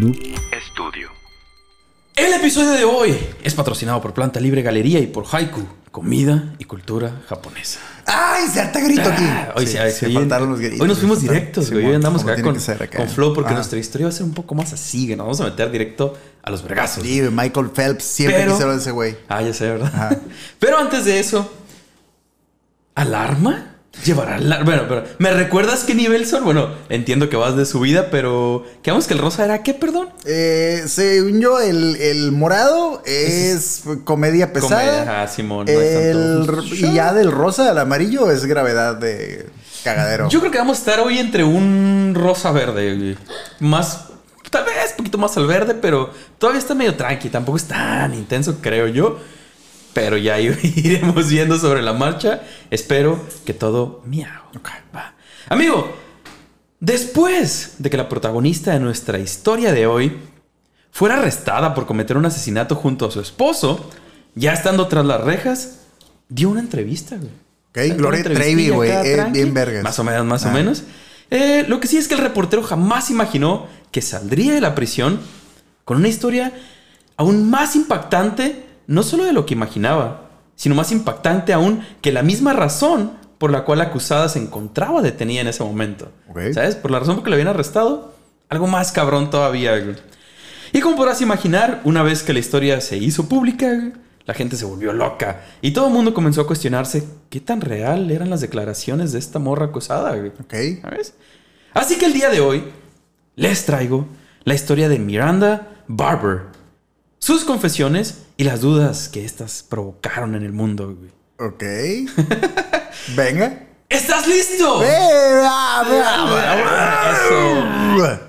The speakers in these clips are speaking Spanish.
Noob Estudio. El episodio de hoy es patrocinado por Planta Libre Galería y por Haiku, comida y cultura japonesa. ¡Ay! Se harta grito aquí. Ah, hoy, Sí, sí, se hoy- faltaron los gritos. hoy nos fuimos directos, sí, güey. Hoy andamos acá con, acá. con flow porque Ah. nuestra historia va a ser un poco más así, que nos vamos a meter directo a los vergazos. Sí, Michael Phelps. Siempre Pero- a ese güey. Ah, ya sé, ¿verdad? Ajá. Pero antes de eso, ¿alarma? Llevará alarma. Bueno, pero ¿me recuerdas qué nivel son? Bueno, entiendo que vas de subida, pero quedamos que el rosa era qué, perdón? Eh, según yo, el, el morado es comedia pesada. Comedia, ajá, Simón, no el, tanto- y ya del rosa al amarillo es gravedad de cagadero. Yo creo que vamos a estar hoy entre un rosa verde. Más, tal vez un poquito más al verde, pero todavía está medio tranqui. Tampoco es tan intenso, creo yo. Pero ya iremos viendo sobre la marcha. Espero que todo miau. va. Amigo, después de que la protagonista de nuestra historia de hoy fuera arrestada por cometer un asesinato junto a su esposo, ya estando tras las rejas, dio una entrevista, güey. Ok, Gloria Trevi, güey. tranqui. bien vergas. Más o menos, más o Ah. menos. Eh, lo que sí es que el reportero jamás imaginó que saldría de la prisión con una historia aún más impactante, no solo de lo que imaginaba, sino más impactante aún que la misma razón por la cual la acusada se encontraba detenida en ese momento. ¿Sabes? Por la razón por que la habían arrestado. Algo más cabrón todavía. Y como podrás imaginar, una vez que la historia se hizo pública, la gente se volvió loca. Y todo el mundo comenzó a cuestionarse qué tan real eran las declaraciones de esta morra acusada. güey. Ok. ¿Sabes? Así que el día de hoy les traigo la historia de Miranda Barber, sus confesiones y las dudas que éstas provocaron en el mundo. güey. Ok. Venga. ¿Estás listo? Eso.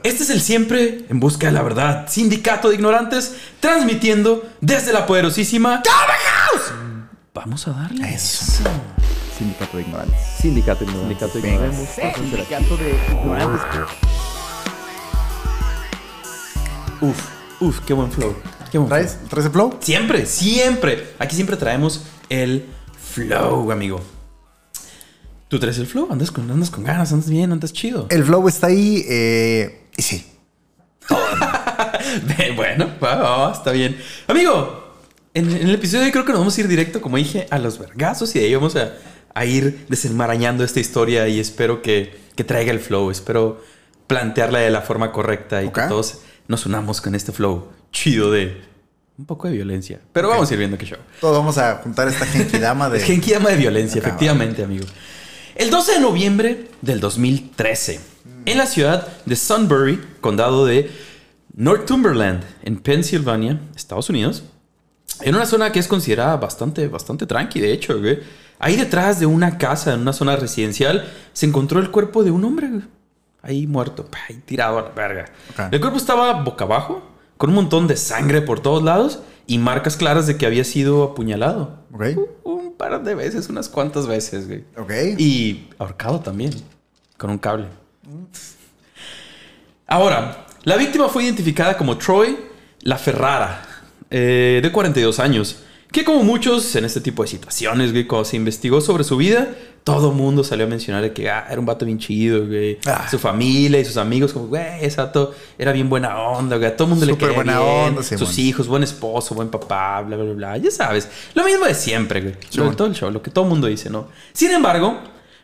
Este es el siempre en busca de la verdad. Sindicato de ignorantes transmitiendo desde la poderosísima House. Vamos a darle. Eso. Sindicato de Ignorantes. Sindicato de Ignorantes. Sindicato de. Ignorantes. Sindicato de Ignorantes. Uf, uf, qué buen flow. ¿Traes. ¿Traes el flow? Siempre, siempre. Aquí siempre traemos el flow, amigo. ¿Tú traes el flow? Andas con, andas con ganas, andas bien, andas chido. El flow está ahí. Eh, y sí. bueno, va, está bien. Amigo, en, en el episodio de hoy creo que nos vamos a ir directo, como dije, a los vergazos y de ahí vamos a, a ir desenmarañando esta historia y espero que, que traiga el flow. Espero plantearla de la forma correcta y que todos nos unamos con este flow chido de un poco de violencia. Pero vamos a ir viendo qué show. Todos vamos a juntar esta genkidama de. Es Genki llama de violencia, efectivamente, amigo. El 12 de noviembre del 2013, en la ciudad de Sunbury, condado de Northumberland, en Pensilvania, Estados Unidos, en una zona que es considerada bastante, bastante tranqui, de hecho, güey. Ahí detrás de una casa, en una zona residencial, se encontró el cuerpo de un hombre, güey. Ahí muerto, ahí tirado a la verga. El cuerpo estaba boca abajo, con un montón de sangre por todos lados y marcas claras de que había sido apuñalado. Un par de veces, unas cuantas veces, güey. Y ahorcado también, con un cable. Ahora, la víctima fue identificada como Troy La Ferrara, eh, de 42 años, que como muchos en este tipo de situaciones, güey, cuando se investigó sobre su vida, todo mundo salió a mencionar de que ah, era un vato bien chido, güey. Ah. Su familia y sus amigos, como, güey, ese vato era bien buena onda, güey. A todo el mundo le quería buena bien. onda, Simón. Sus hijos, buen esposo, buen papá, bla, bla, bla. Ya sabes, lo mismo de siempre, güey. Lo de todo el show, lo que todo el mundo dice, ¿no? Sin embargo,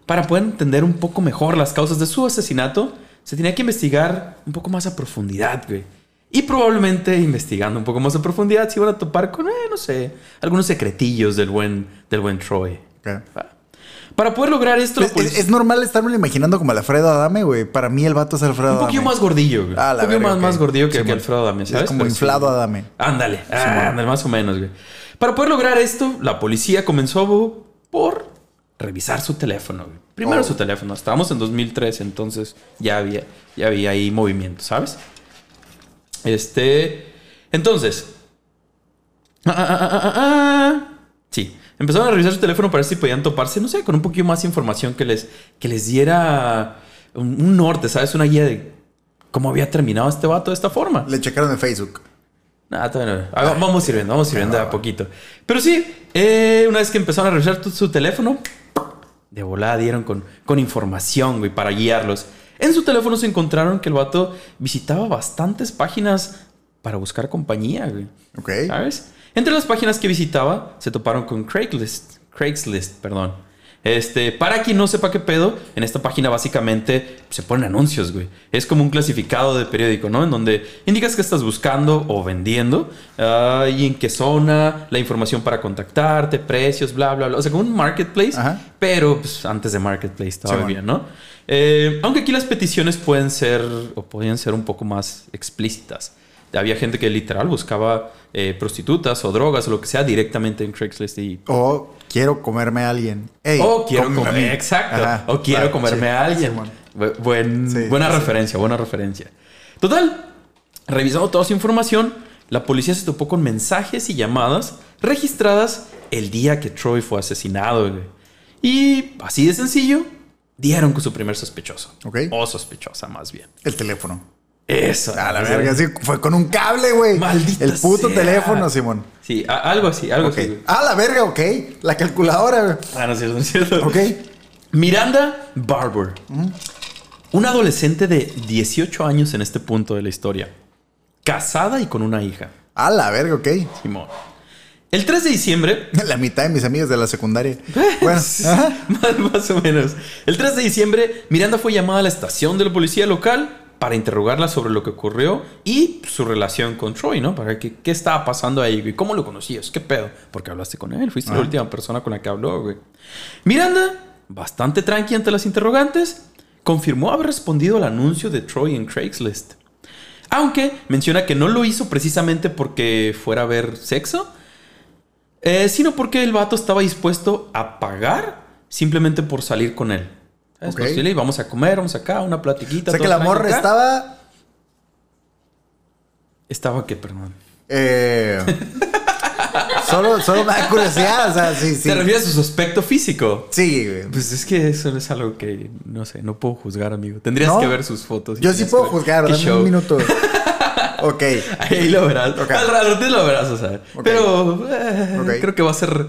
para poder entender un poco mejor las causas de su asesinato, se tenía que investigar un poco más a profundidad, güey. Y probablemente investigando un poco más a profundidad se iban a topar con, eh, no sé, algunos secretillos del buen, del buen Troy. Para poder lograr esto, Es, policía- es- es normal estarme imaginando como Alfredo Adame, güey. Para mí el vato es Alfredo un Adame. poquito más gordillo, güey. Ah, un poquito más, ok. más gordillo que, Alfredo Adame, Es como Pero sí. inflado Adame. Ándale, ándale, más o menos, güey. Para poder lograr esto, la policía comenzó por revisar su teléfono, güey. Primero Oh. su teléfono. Estábamos en 2013, entonces ya había, ya había ahí movimiento, ¿sabes? Este. Entonces. ah, ah, ah, ah, ah, ah. Sí. Empezaron a revisar su teléfono para ver si podían toparse, no sé, con un poquito más de información que les, que les diera un, norte, ¿sabes? Una guía de cómo había terminado este vato de esta forma. Le checaron en Facebook. Nah, todavía no. Ah, vamos sirviendo, vamos sirviendo de a poquito. Pero sí, eh, una vez que empezaron a revisar su teléfono, de volada dieron con, con información, güey, para guiarlos. En su teléfono se encontraron que el vato visitaba bastantes páginas para buscar compañía, güey. Ok. ¿Sabes? Entre las páginas que visitaba se toparon con Craigslist. Craigslist, perdón. Este, para quien no sepa qué pedo, en esta página básicamente se ponen anuncios, güey. Es como un clasificado de periódico, ¿no? En donde indicas que estás buscando o vendiendo ah, y en qué zona, la información para contactarte, precios, bla, bla, bla. O sea, como un marketplace, Ajá. pero pues, antes de marketplace todavía, Simón. ¿no? Eh, aunque aquí las peticiones pueden ser o podían ser un poco más explícitas. Había gente que literal buscaba eh, prostitutas o drogas o lo que sea directamente en Craigslist y O quiero comerme a alguien. Ey, o quiero cómeme a comer, mí. exacto. Ajá, o quiero claro, comerme sí, a alguien. Buen- Sí, buena referencia, buena referencia. Total, revisando toda su información, la policía se topó con mensajes y llamadas registradas el día que Troy fue asesinado. güey. Y así de sencillo, dieron con su primer sospechoso. O sospechosa, más bien. El teléfono. Eso. A la verga, sí, fue con un cable, güey. Maldita El puto sea. teléfono, Simón. Sí, a- algo así, algo así. güey. Ah, la verga, ok. La calculadora, güey. Ah, no es cierto, no es cierto. Ok. Miranda Barber. Una adolescente de 18 años en este punto de la historia. Casada y con una hija. Ah, la verga, ok. Simón. El 3 de diciembre. La mitad de mis amigas de la secundaria. Bueno, más o menos. El 3 de diciembre, Miranda fue llamada a la estación de la policía local para interrogarla sobre lo que ocurrió y su relación con Troy, ¿no? Para que qué estaba pasando ahí, güey. ¿Cómo lo conocías? ¿Qué pedo? Porque hablaste con él. Fuiste la última persona con la que habló, güey. Miranda, bastante tranqui ante las interrogantes, confirmó haber respondido al anuncio de Troy en Craigslist. Aunque menciona que no lo hizo precisamente porque fuera a ver sexo, eh, sino porque el vato estaba dispuesto a pagar simplemente por salir con él. Ok. Pues, dile, vamos a comer, vamos acá, una platiquita. O sea que la morra acá. estaba. Estaba que, perdón. Eh, solo, solo me da curiosidad. O sea, sí, sí. ¿Te refieres a su aspecto físico? Sí, güey. Pues es que eso es algo que, no sé, no puedo juzgar, amigo. Tendrías ¿No? que ver sus fotos. y Yo sí puedo ver juzgar, qué dame show. un minuto. ok. Ahí lo verás. Ok. Al rato lo verás, o sea. Pero eh, creo que va a ser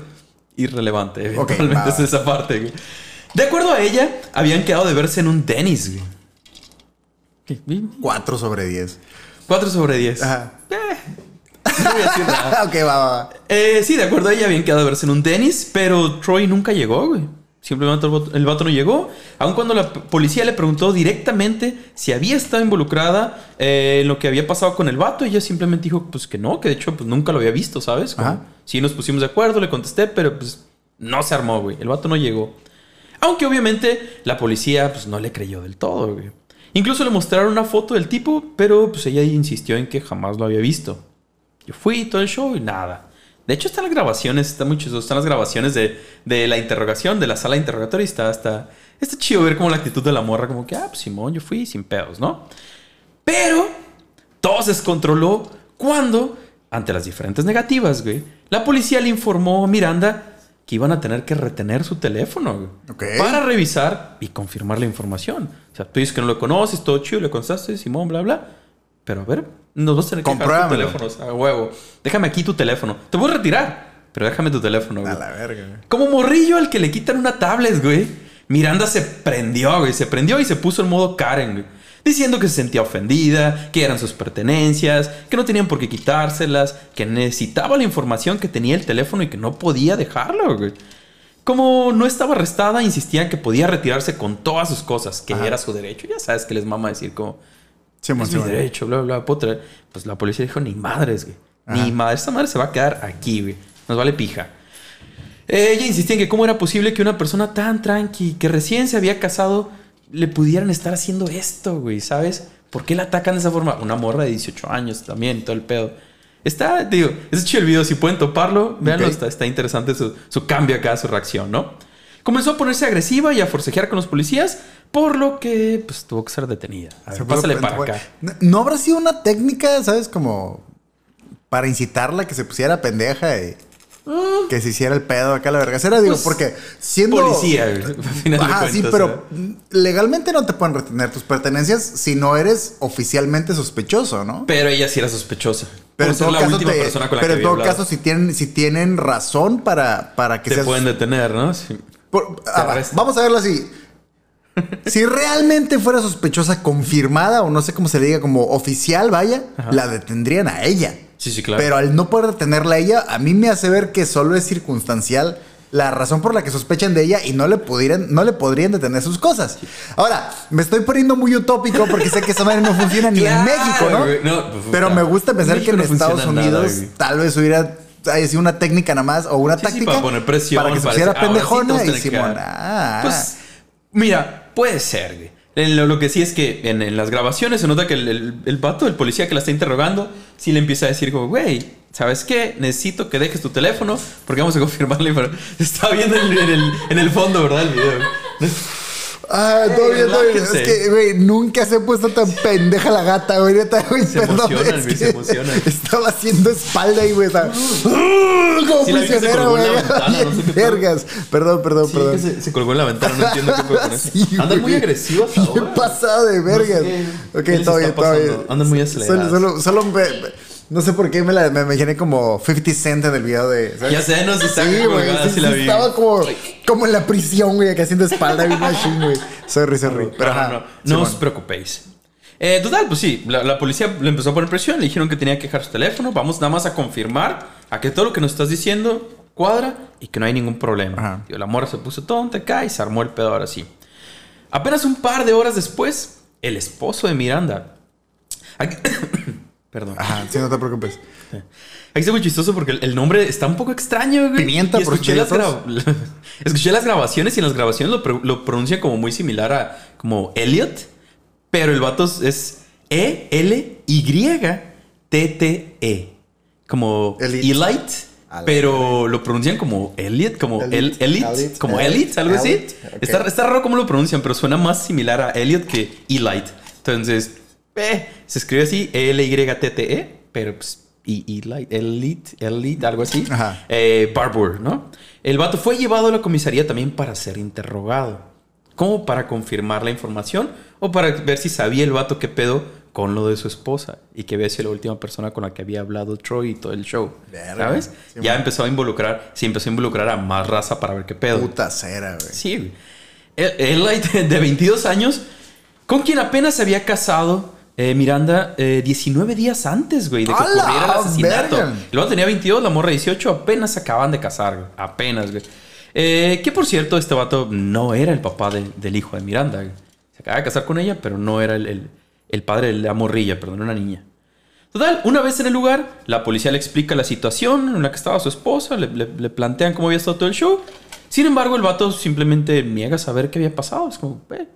irrelevante. Eventualmente es esa parte, güey. De acuerdo a ella, habían quedado de verse en un Dennis, güey. ¿Qué? 4 sobre 10. 4 sobre 10. Ajá. No voy a decir nada. ok, va, va, va. Eh, sí, de acuerdo a ella, habían quedado de verse en un Dennis, pero Troy nunca llegó, güey. Simplemente el vato, el vato no llegó. Aun cuando la policía le preguntó directamente si había estado involucrada eh, en lo que había pasado con el vato, ella simplemente dijo pues que no, que de hecho pues nunca lo había visto, ¿sabes? Como, Ajá. sí nos pusimos de acuerdo, le contesté, pero pues no se armó, güey. El vato no llegó. Aunque obviamente la policía pues no le creyó del todo. Incluso le mostraron una foto del tipo, pero pues ella insistió en que jamás lo había visto. Yo fui todo el show y nada. De hecho, están las grabaciones, está muy. Están las grabaciones de, de la interrogación, de la sala de interrogatorio. Y está, está, está chido ver como la actitud de la morra, como que, ah, pues Simón, yo fui sin pedos, ¿no? Pero todo se descontroló cuando, ante las diferentes negativas, güey, la policía le informó a Miranda que iban a tener que retener su teléfono, güey, Ok. para revisar y confirmar la información. O sea, tú dices que no lo conoces, todo chido, le contaste, Simón, bla, bla. Pero a ver, nos vas a tener que dejar tu teléfono, o sea, a huevo. Déjame aquí tu teléfono. Te voy a retirar, pero déjame tu teléfono, güey. A la verga, güey. Como morrillo al que le quitan una tablet, güey. Miranda se prendió, güey. Se prendió y se puso en modo Karen, güey. Diciendo que se sentía ofendida, que eran sus pertenencias, que no tenían por qué quitárselas, que necesitaba la información que tenía el teléfono y que no podía dejarlo, güey. Como no estaba arrestada, insistía en que podía retirarse con todas sus cosas, que Ajá. era su derecho. Ya sabes que les mama decir como, Simón, es mi Simón. derecho, bla, bla, bla. Pues la policía dijo, ni madres, güey. Ni madre. Esta madre se va a quedar aquí, güey. Nos vale pija. Ella insistía en que cómo era posible que una persona tan tranqui, que recién se había casado, le pudieran estar haciendo esto, güey, ¿sabes? ¿Por qué la atacan de esa forma? Una morra de 18 años también, todo el pedo. Está, digo, es chido el video, si pueden toparlo, véanlo, está, está interesante su, su cambio acá, su reacción, ¿no? Comenzó a ponerse agresiva y a forcejear con los policías, por lo que, pues, tuvo que ser detenida. A ver, Se pásale para acá. ¿No- ¿No habrá sido una técnica, sabes, como para incitarla que se pusiera pendeja y que se hiciera el pedo acá a la vergacera? Digo, Pues, porque siendo. Policía, al final de Ajá, sí, pero ¿eh? legalmente no te pueden retener tus pertenencias si no eres oficialmente sospechoso, ¿no? Pero ella sí era sospechosa. Pero en todo la caso, última te- persona con la pero en todo caso, si tienen, si tienen razón para, para que te seas. pueden detener, ¿no? Por- ah, vamos a verlo así. si realmente fuera sospechosa confirmada o no sé cómo se le diga, como oficial, vaya, la detendrían a ella. Sí, sí, claro. Pero al no poder detenerla a ella, a mí me hace ver que solo es circunstancial la razón por la que sospechan de ella y no le pudieran, no le podrían detener sus cosas. Ahora, me estoy poniendo muy utópico porque sé que esa manera no funciona ni en México, ¿no? güey. No, pues, Pero me gusta pensar que en no Estados Unidos tal vez hubiera haya sido una técnica nada más o una Sí, sí, táctica para poner presión, para que se pusiera te pendejona y que Simón. dar. Ah, Pues, mira, puede ser, güey. Lo, que sí es que en, las grabaciones se nota que el, el, el el policía que la está interrogando, sí le empieza a decir como, güey, ¿sabes qué? Necesito que dejes tu teléfono porque vamos a confirmarle. Pero está viendo en, en el, en el fondo, ¿verdad? El video. Ah, todo bien, todo bien. Es que, güey, nunca se ha puesto tan pendeja la gata, güey. Neta, güey, Se perdón. emocionan, es güey, que se emocionan. Estaba haciendo espalda y, güey, estaba... Como Sí, en güey. no sé qué. Vergas. Perdón, perdón, Sí, perdón. que se, se colgó en la ventana, no entiendo qué fue con eso. Sí, Andan muy agresivos ahora. pasado de vergas. qué- ok, qué les todo bien, todo bien. Andan muy acelerados. Solo, solo, solo me- no sé por qué me, la, me imaginé como 50 Cent en el video de. ¿sabes? Ya sé, no sé, está Sí, güey. colgada, sí, sí la vi. estaba como, como en la prisión, güey, acá haciendo espalda bien machine, güey. Sorry, sorry. Pero no, ajá. no, no os preocupéis. Eh, total, pues sí, la, la policía le empezó a poner presión, le dijeron que tenía que dejar su teléfono, vamos nada más a confirmar a que todo lo que nos estás diciendo cuadra y que no hay ningún problema. Ajá. Tío, la morra se puso tonta acá y se armó el pedo ahora sí. Apenas un par de horas después, el esposo de Miranda... Aquí- Perdón. Ajá, sí, no te preocupes. Aquí está muy chistoso porque el, el nombre está un poco extraño, güey. Pimienta Y por escuché las, escuché las grabaciones y en las grabaciones lo, lo pronuncia como muy similar a como Elliot, pero el vato es E E-L-Y-T-T-E. Como Elite. Pero lo pronuncian como Elliot, como el Elite. Elite, como Elite. Algo así. Está raro cómo lo pronuncian, pero suena más similar a Elliot que Elite. Entonces, eh, se escribe así, E-L-Y-T-T-E, E, pero pues, y Elite, Elite, Elite, algo así. Ajá. Eh, Barbour, ¿no? El vato fue llevado a la comisaría también para ser interrogado. Como para confirmar la información o para ver si sabía el vato qué pedo con lo de su esposa y que había sido la última persona con la que había hablado Troy y todo el show. Verga. ¿Sabes? Sí, ya man. empezó a involucrar, sí, empezó a involucrar a más raza para ver qué pedo. Puta cera, güey. Sí, güey. El, el light de 22 años, con quien apenas se había casado eh, Miranda eh, 19 días antes, güey, de que ¡A la ocurriera el asesinato. verga! El vato tenía 22, la morra 18, apenas se acaban de casar, güey. Apenas, güey. Eh, que por cierto, este vato no era el papá de- del hijo de Miranda. güey. Se acaba de casar con ella, pero no era el, el- el padre de la morrilla, perdón, una niña. Total, una vez en el lugar, la policía le explica la situación en la que estaba su esposa, le, le- le plantean cómo había estado todo el show. Sin embargo, el vato simplemente niega saber qué había pasado. Es como, eh,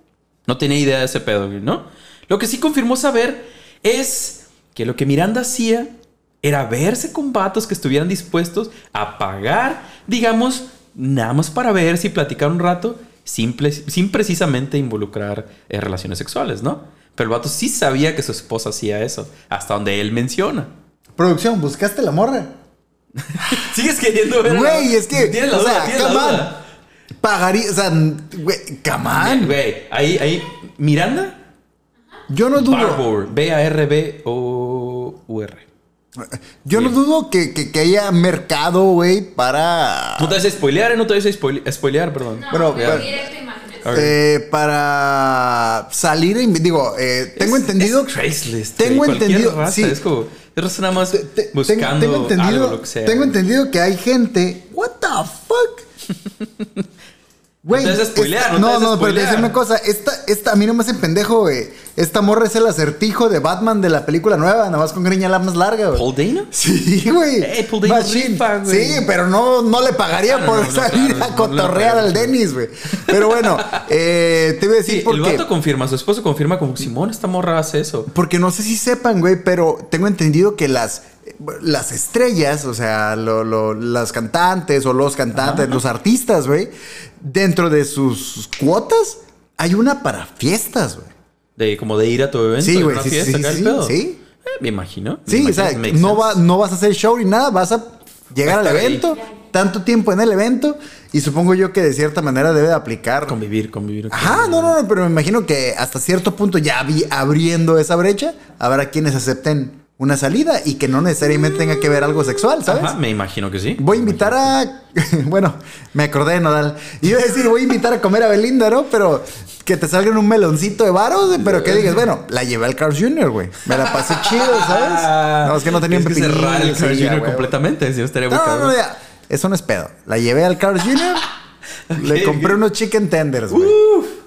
no tenía idea de ese pedo, güey, ¿no? Lo que sí confirmó saber es que lo que Miranda hacía era verse con vatos que estuvieran dispuestos a pagar, digamos, nada más para ver si platicar un rato, sin, precisamente involucrar eh, relaciones sexuales, ¿no? Pero el vato sí sabía que su esposa hacía eso, hasta donde él menciona. Producción, ¿buscaste la morra? ¿Sigues queriendo ver? Güey, es que. Tienes la o duda, sea, tienes la duda. Pagaría, o sea, güey, come on. Güey, ahí, ahí, Miranda, Yo no dudo. Barbour, B-A-R-B-O-U-R. Yo no dudo que, que, que haya mercado, güey, para. No te vas a spoilear, ¿eh? No te vas a spoile- spoilear, perdón. No, Bueno, pero. Ok. eh, para salir, en- digo, eh, tengo Es- entendido. es Craigslist, tengo entendido. raza, sí, Es como. Es nada más te- te- buscando tengo, tengo entendido, algo, lo que sea. tengo entendido que hay gente. What the fuck? Güey, a spoilear, esta- no no, no, pero spoilear. una cosa. Esta, esta, a mí no me hace pendejo, güey. Esta morra es el acertijo de Batman de la película nueva, nada más con greña la más larga, güey. ¿Paul Dano? Sí, güey. Ey, Paul Dano rifa, güey. Sí, pero no, no le pagaría Ah, por no, no, salir claro, a cotorrear al sí. Denis, güey. Pero bueno, eh, te voy a decir Sí, por el qué. vato confirma, su esposo confirma como Simón, esta morra hace eso. Porque no sé si sepan, güey, pero tengo entendido que las, las estrellas, o sea, lo- lo- las cantantes o los cantantes, los artistas, güey, dentro de sus cuotas hay una para fiestas, güey. De, como de ir a tu evento, Sí, güey, sí, sí, fiesta, sí, sí, pedo. sí. Eh, me imagino. me Sí, o imagino, sea, makes no, va, no vas a hacer show ni nada, vas a llegar al ahí. evento, tanto tiempo en el evento, y supongo yo que de cierta manera debe de aplicar. Convivir, convivir. Ajá, no, no, no, pero me imagino que hasta cierto punto ya vi- abriendo esa brecha, habrá quienes acepten una salida y que no necesariamente tenga que ver algo sexual, ¿sabes? Ajá, me imagino que sí. Voy a invitar a. Bueno, me acordé de Nodal. Iba a decir, voy a invitar a comer a Belinda, ¿no? Pero que te salgan un meloncito de varos, pero que digas, bueno, la llevé al Carl's Jr., güey. Me la pasé chido, ¿sabes? No, es que no Tienes que cerrar el Carl Jr. completamente. Si no estaría No, no, no, ya. Eso no es pedo. La llevé al Carl's Jr. Le compré unos chicken tenders, güey.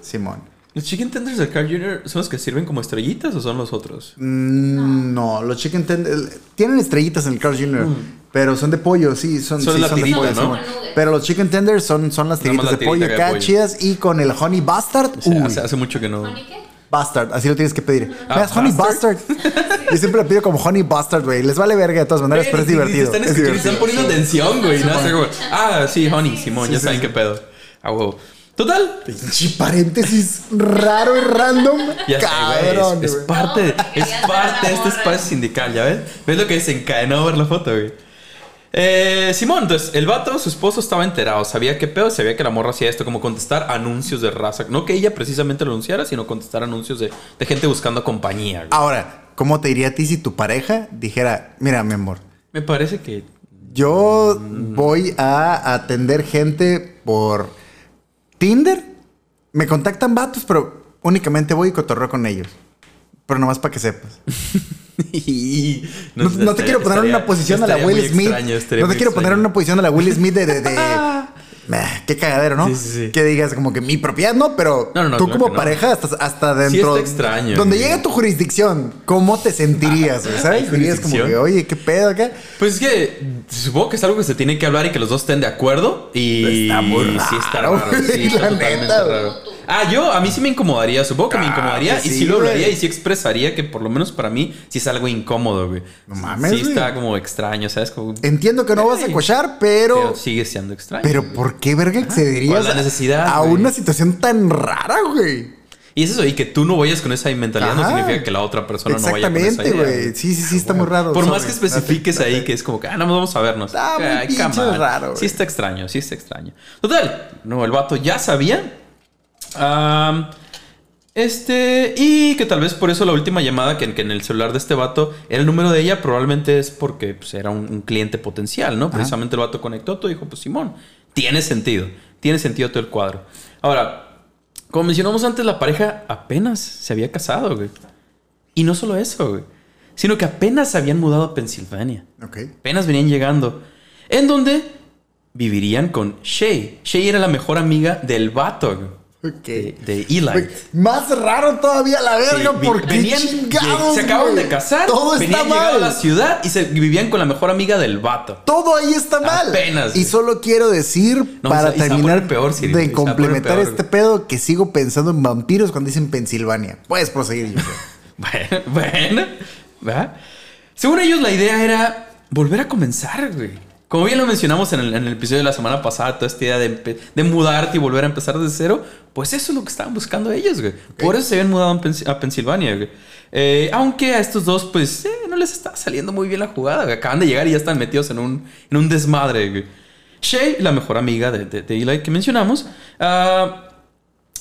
Simón. ¿Los chicken tenders del Carl Jr. son los que sirven como estrellitas o son los otros? Mm, no, los chicken tenders tienen estrellitas en el Carl's Jr., pero son de pollo, sí, son, Mm. Son sí, la son de pollo, ¿no? Pero los chicken tenders son, son las tiritas la de pollo acá, de chidas, y con el honey bastard. O sea, hace, hace mucho que no. ¿Honey qué? bastard, así lo tienes que pedir. Ah, honey bastard. bastard. Yo siempre lo pido como honey bastard, güey. Les vale verga de todas maneras, pero es divertido. Están, es escuchando, divertido. están poniendo atención, güey. ¿no? O sea, como, ah, sí, honey, Simón, ya sí, saben sí. qué pedo. A huevo. Total. Pinche paréntesis raro y random. Ya sé, Cabrón, güey. Es, es parte, No, es parte de este espacio sindical, ¿ya ves? ¿Ves lo que desencadenó ver la foto, güey? Eh, Simón, entonces, el vato, su esposo, estaba enterado. Sabía qué pedo, sabía que la morra hacía esto, como contestar anuncios de raza. No que ella precisamente lo anunciara, sino contestar anuncios de, de gente buscando compañía. güey. Ahora, ¿cómo te iría a ti si tu pareja dijera, mira, mi amor, Me parece que. yo voy a atender gente por Tinder? Me contactan vatos, pero únicamente voy y cotorreo con ellos. Pero nomás para que sepas. No, no te estaría- quiero poner en una posición a la Will Smith. extraño, no te quiero poner en una posición a la Will Smith de. de, de- Meh, qué cagadero, ¿no? Sí, sí, sí. Que digas como que mi propiedad no, pero No, no, no, tú claro como pareja hasta, hasta dentro. está extraño, Donde güey. llegue tu jurisdicción, ¿cómo te sentirías? ¿Sabes? ¿Hay Dirías como que, oye, qué pedo acá. Pues es que supongo que es algo que se tiene que hablar y que los dos estén de acuerdo. Y Está muy sí está raro, raro. Sí, está la totalmente neta, raro. Ah, yo, a mí sí me incomodaría. Supongo que me Ah, incomodaría. y sí, lo hablaría y sí expresaría que por lo menos para mí sí es algo incómodo, güey. No mames, Sí está como extraño, ¿sabes? Como, Entiendo que no vas a cochar, pero. pero sigue siendo extraño. Pero güey. ¿por qué verga accederías ¿cuál es la necesidad, a güey? una situación tan rara, güey? Y es eso, y que tú no vayas con esa mentalidad no significa que la otra persona no vaya con esa Exactamente, güey. Sí, sí, sí, está muy raro. Por más que especifiques ahí que es como que, ah, no, vamos a vernos. Está muy Ay, pinche raro, güey. Sí está extraño, sí está extraño. Total, no, el vato ya sabía. Este, y que tal vez por eso la última llamada que, que en el celular de este vato era el número de ella, probablemente es porque pues, era un, un cliente potencial, ¿no? Precisamente el vato conectó, todo dijo, pues Simón, tiene sentido, tiene sentido todo el cuadro. Ahora, como mencionamos antes, la pareja apenas se había casado, güey. Y no solo eso, güey. Sino que apenas se habían mudado a Pensilvania. Ok. Apenas venían llegando. En donde vivirían con Shay. Shay era la mejor amiga del vato, güey. Ok. De, de Eli. Más raro todavía la verga, Sí, porque venían, chingados, se acaban de casar, Todo está a mal. la ciudad y se vivían con la mejor amiga del vato. Todo ahí está mal. Apenas, Y solo quiero decir, No, para terminar peor, de complementar peor, este pedo, que sigo pensando en vampiros cuando dicen Pensilvania. Puedes proseguir, yo. Bueno, bueno, ¿verdad? Según ellos, la idea era volver a comenzar, güey. Como bien lo mencionamos en el, en el episodio de la semana pasada, toda esta idea de, mudarte y volver a empezar desde cero, pues eso es lo que estaban buscando ellos, güey. Por eso se habían mudado a Pens- a Pensilvania, güey. Eh, aunque a estos dos, pues, eh, no les está saliendo muy bien la jugada, güey. Acaban de llegar y ya están metidos en un, en un desmadre, güey. Shay, la mejor amiga de, de, de Eli que mencionamos, ah,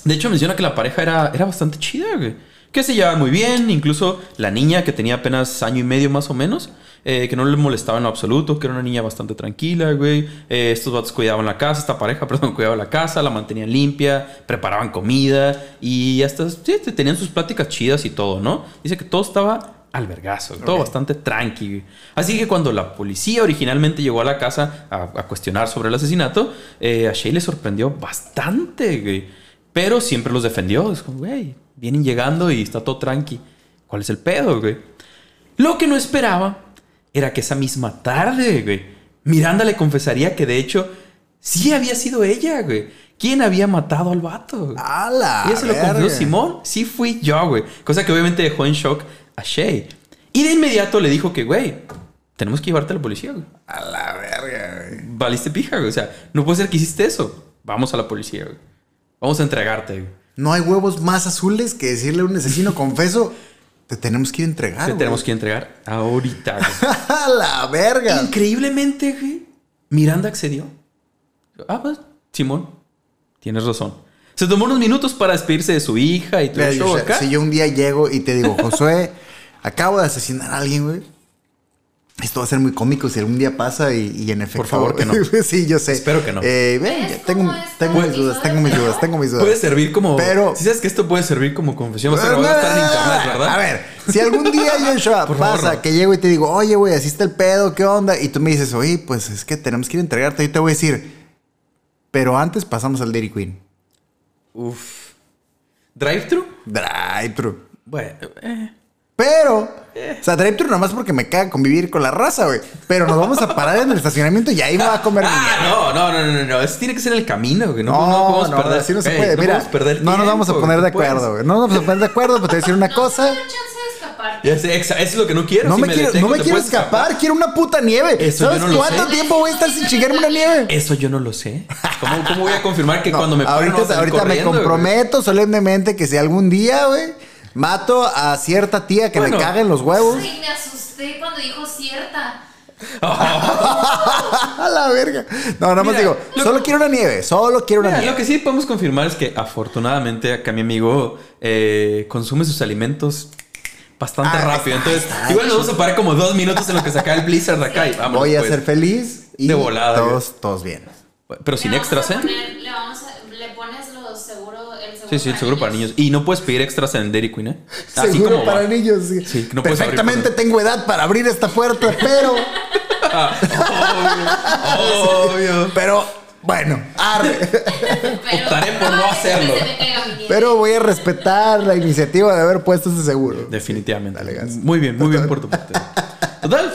de hecho, menciona que la pareja era, era bastante chida, güey. Que se llevaban muy bien, incluso la niña que tenía apenas año y medio más o menos, eh, que no le molestaba en lo absoluto, que era una niña bastante tranquila, güey. Eh, estos vatos cuidaban la casa, esta pareja, perdón, cuidaba la casa, la mantenían limpia, preparaban comida y hasta sí, tenían sus pláticas chidas y todo, ¿no? Dice que todo estaba al vergazo, todo bastante tranqui. güey. Así que cuando la policía originalmente llegó a la casa a, a cuestionar sobre el asesinato, eh, a Shay le sorprendió bastante, güey. Pero siempre los defendió. Es como, güey, vienen llegando y está todo tranqui. ¿Cuál es el pedo, güey? Lo que no esperaba era que esa misma tarde, güey, Miranda le confesaría que de hecho sí había sido ella, güey. ¿Quién había matado al vato? güey? ¡A la Y eso lo confesó Simón. Sí fui yo, güey. Cosa que obviamente dejó en shock a Shay. Y de inmediato le dijo que, güey, tenemos que llevarte a la policía, güey. A la verga, güey. Valiste pija, güey. O sea, no puede ser que hiciste eso. Vamos a la policía, güey. Vamos a entregarte, güey. No hay huevos más azules que decirle a un asesino confeso, te tenemos que entregar, Te güey. tenemos que entregar ahorita. ¡A la verga! Increíblemente, güey, Miranda accedió. Ah, pues, Simón, tienes razón. Se tomó unos minutos para despedirse de su hija y todo acá. si yo un día llego y te digo, Josué, acabo de asesinar a alguien, güey. Esto va a ser muy cómico si algún día pasa y, y en efecto. favor que no. sí, yo sé. Espero que no. Eh, ven, ¿Ves tengo, mis dudas, tengo mis dudas, tengo mis dudas. Puede servir como. Pero- Si sabes que esto puede servir como confesión, va a ser No, va a estar en internet. ¿verdad? A ver, si algún día Joshua Por favor, pasa no. que llego y te digo, oye, güey, así está el pedo, ¿qué onda? Y tú me dices, oye, pues es que tenemos que ir a entregarte. Yo te voy a decir, pero antes pasamos al Dairy Queen. Uf. ¿Drive-thru? Drive-thru. Bueno, eh. Pero, o sea, drive-thru nomás porque me caga convivir con la raza, güey. Pero nos vamos a parar en el estacionamiento y ahí me va a comer mi Ah, mierda. no, no, no, no, no. Eso tiene que ser en el camino, güey. No, No, no, no, podemos perder. así no se puede. no Mira, podemos perder no nos vamos a tiempo, poner de no acuerdo, güey. No nos vamos a poner de acuerdo, pero te voy a decir una No cosa. da chance de escapar. Ya sé, eso es lo que no quiero. No Si me, quiero, detengo, no me quiero puedes escapar, quiero una puta nieve. Eso yo ¿Sabes no lo cuánto sé. tiempo voy a estar sin chingarme una nieve? Eso yo no lo sé. ¿Cómo, cómo voy a confirmar que No, cuando me paren no ahorita ahorita me güey? comprometo solemnemente que si algún día, güey, mato a cierta tía que Bueno. me cague en los huevos. Ay, me asusté cuando dijo cierta. a la verga. No, nada más Mira, digo, lo- solo quiero una nieve, solo quiero una Mira, nieve. lo que sí podemos confirmar es que afortunadamente acá mi amigo eh, consume sus alimentos bastante Ah, rápido. Entonces, está igual nos vamos a parar como dos minutos en lo que saca el Blizzard de acá y vámonos, Voy a pues. ser feliz y De volada, todos, todos bien. Pero sin Le vamos extras, a ¿eh? poner- le, vamos a- le pones los seguro, el seguro Sí, sí, el seguro para niños. Y no puedes pedir extras en el Dairy Queen, ¿eh? Así Seguro como para va. niños. sí. Sí, no Perfectamente tengo edad para abrir esta puerta, pero, Obvio. pero, bueno, arre. Pero Optaré por no hacerlo. pero voy a respetar la iniciativa de haber puesto ese seguro. Definitivamente. Dale, muy bien, muy bien por tu parte. Total.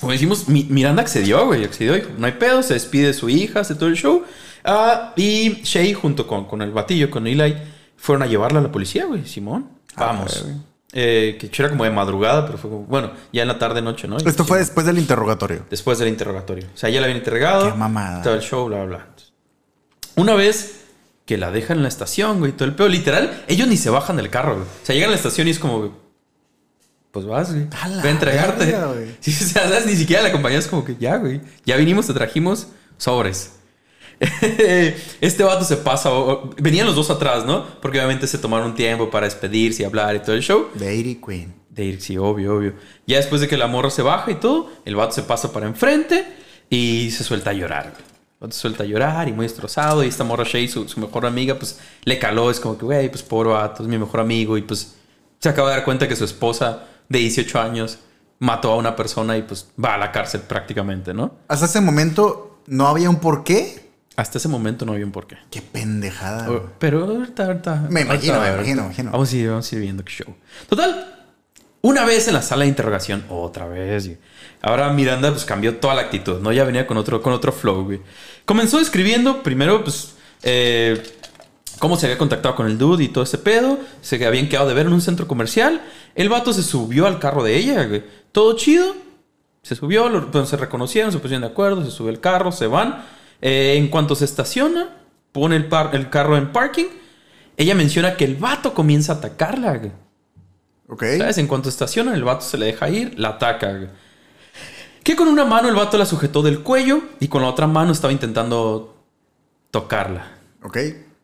Como decimos, Mi- Miranda accedió, güey. Accedió, dijo, no hay pedo, se despide de su hija, hace todo el show. Ah, y Shay, junto con, con el batillo, con Eli, fueron a llevarla a la policía, güey. Simón, Ah, vamos. Eh, que era como de madrugada, pero fue como, bueno, ya en la tarde, noche, ¿no? Esto fue después del interrogatorio. después del interrogatorio. O sea, ya la habían interrogado. Qué mamada. Todo el show, bla, bla. Una vez que la dejan en la estación, güey, todo el pedo, literal, ellos ni se bajan del carro, güey. O sea, llegan a la estación y es como, güey, pues vas, güey. Ve a entregarte. verga, güey. Sí, o sea, ¿sabes? ni siquiera la compañía es como que ya, güey. Ya vinimos, te trajimos sobres. este vato se pasa. venían los dos atrás, ¿no? Porque obviamente se tomaron tiempo para despedirse y hablar y todo el show. Dairy Queen. De ir, sí, obvio, obvio. Ya después de que la morra se baja y todo, el vato se pasa para enfrente y se suelta a llorar. El vato se suelta a llorar y muy destrozado. Y esta morra Shay, su, su mejor amiga, pues le caló. Es como que, güey, pues pobre vato, es mi mejor amigo. Y pues se acaba de dar cuenta que su esposa de 18 años mató a una persona y pues va a la cárcel prácticamente, ¿no? Hasta ese momento no había un porqué. Hasta ese momento no había un porqué. Qué pendejada. güey. Pero ahorita, ahorita. Me imagino, ahorita, me imagino, me imagino. Vamos a ir, vamos a ir viendo qué show. Total. Una vez en la sala de interrogación, otra vez. güey. Ahora Miranda pues cambió toda la actitud, ¿no? Ya venía con otro, con otro flow, güey. Comenzó escribiendo primero, pues, eh, cómo se había contactado con el dude y todo ese pedo. Se habían quedado de ver en un centro comercial. El vato se subió al carro de ella, güey. Todo chido. Se subió, lo- pues, se reconocieron, se pusieron de acuerdo, se subió el carro, se van. Eh, en cuanto se estaciona, pone el, par- el carro en parking. Ella menciona que el vato comienza a atacarla, güey. Ok. ¿Sabes? En cuanto estaciona, el vato se le deja ir, la ataca. güey. Que con una mano el vato la sujetó del cuello y con la otra mano estaba intentando tocarla. Ok.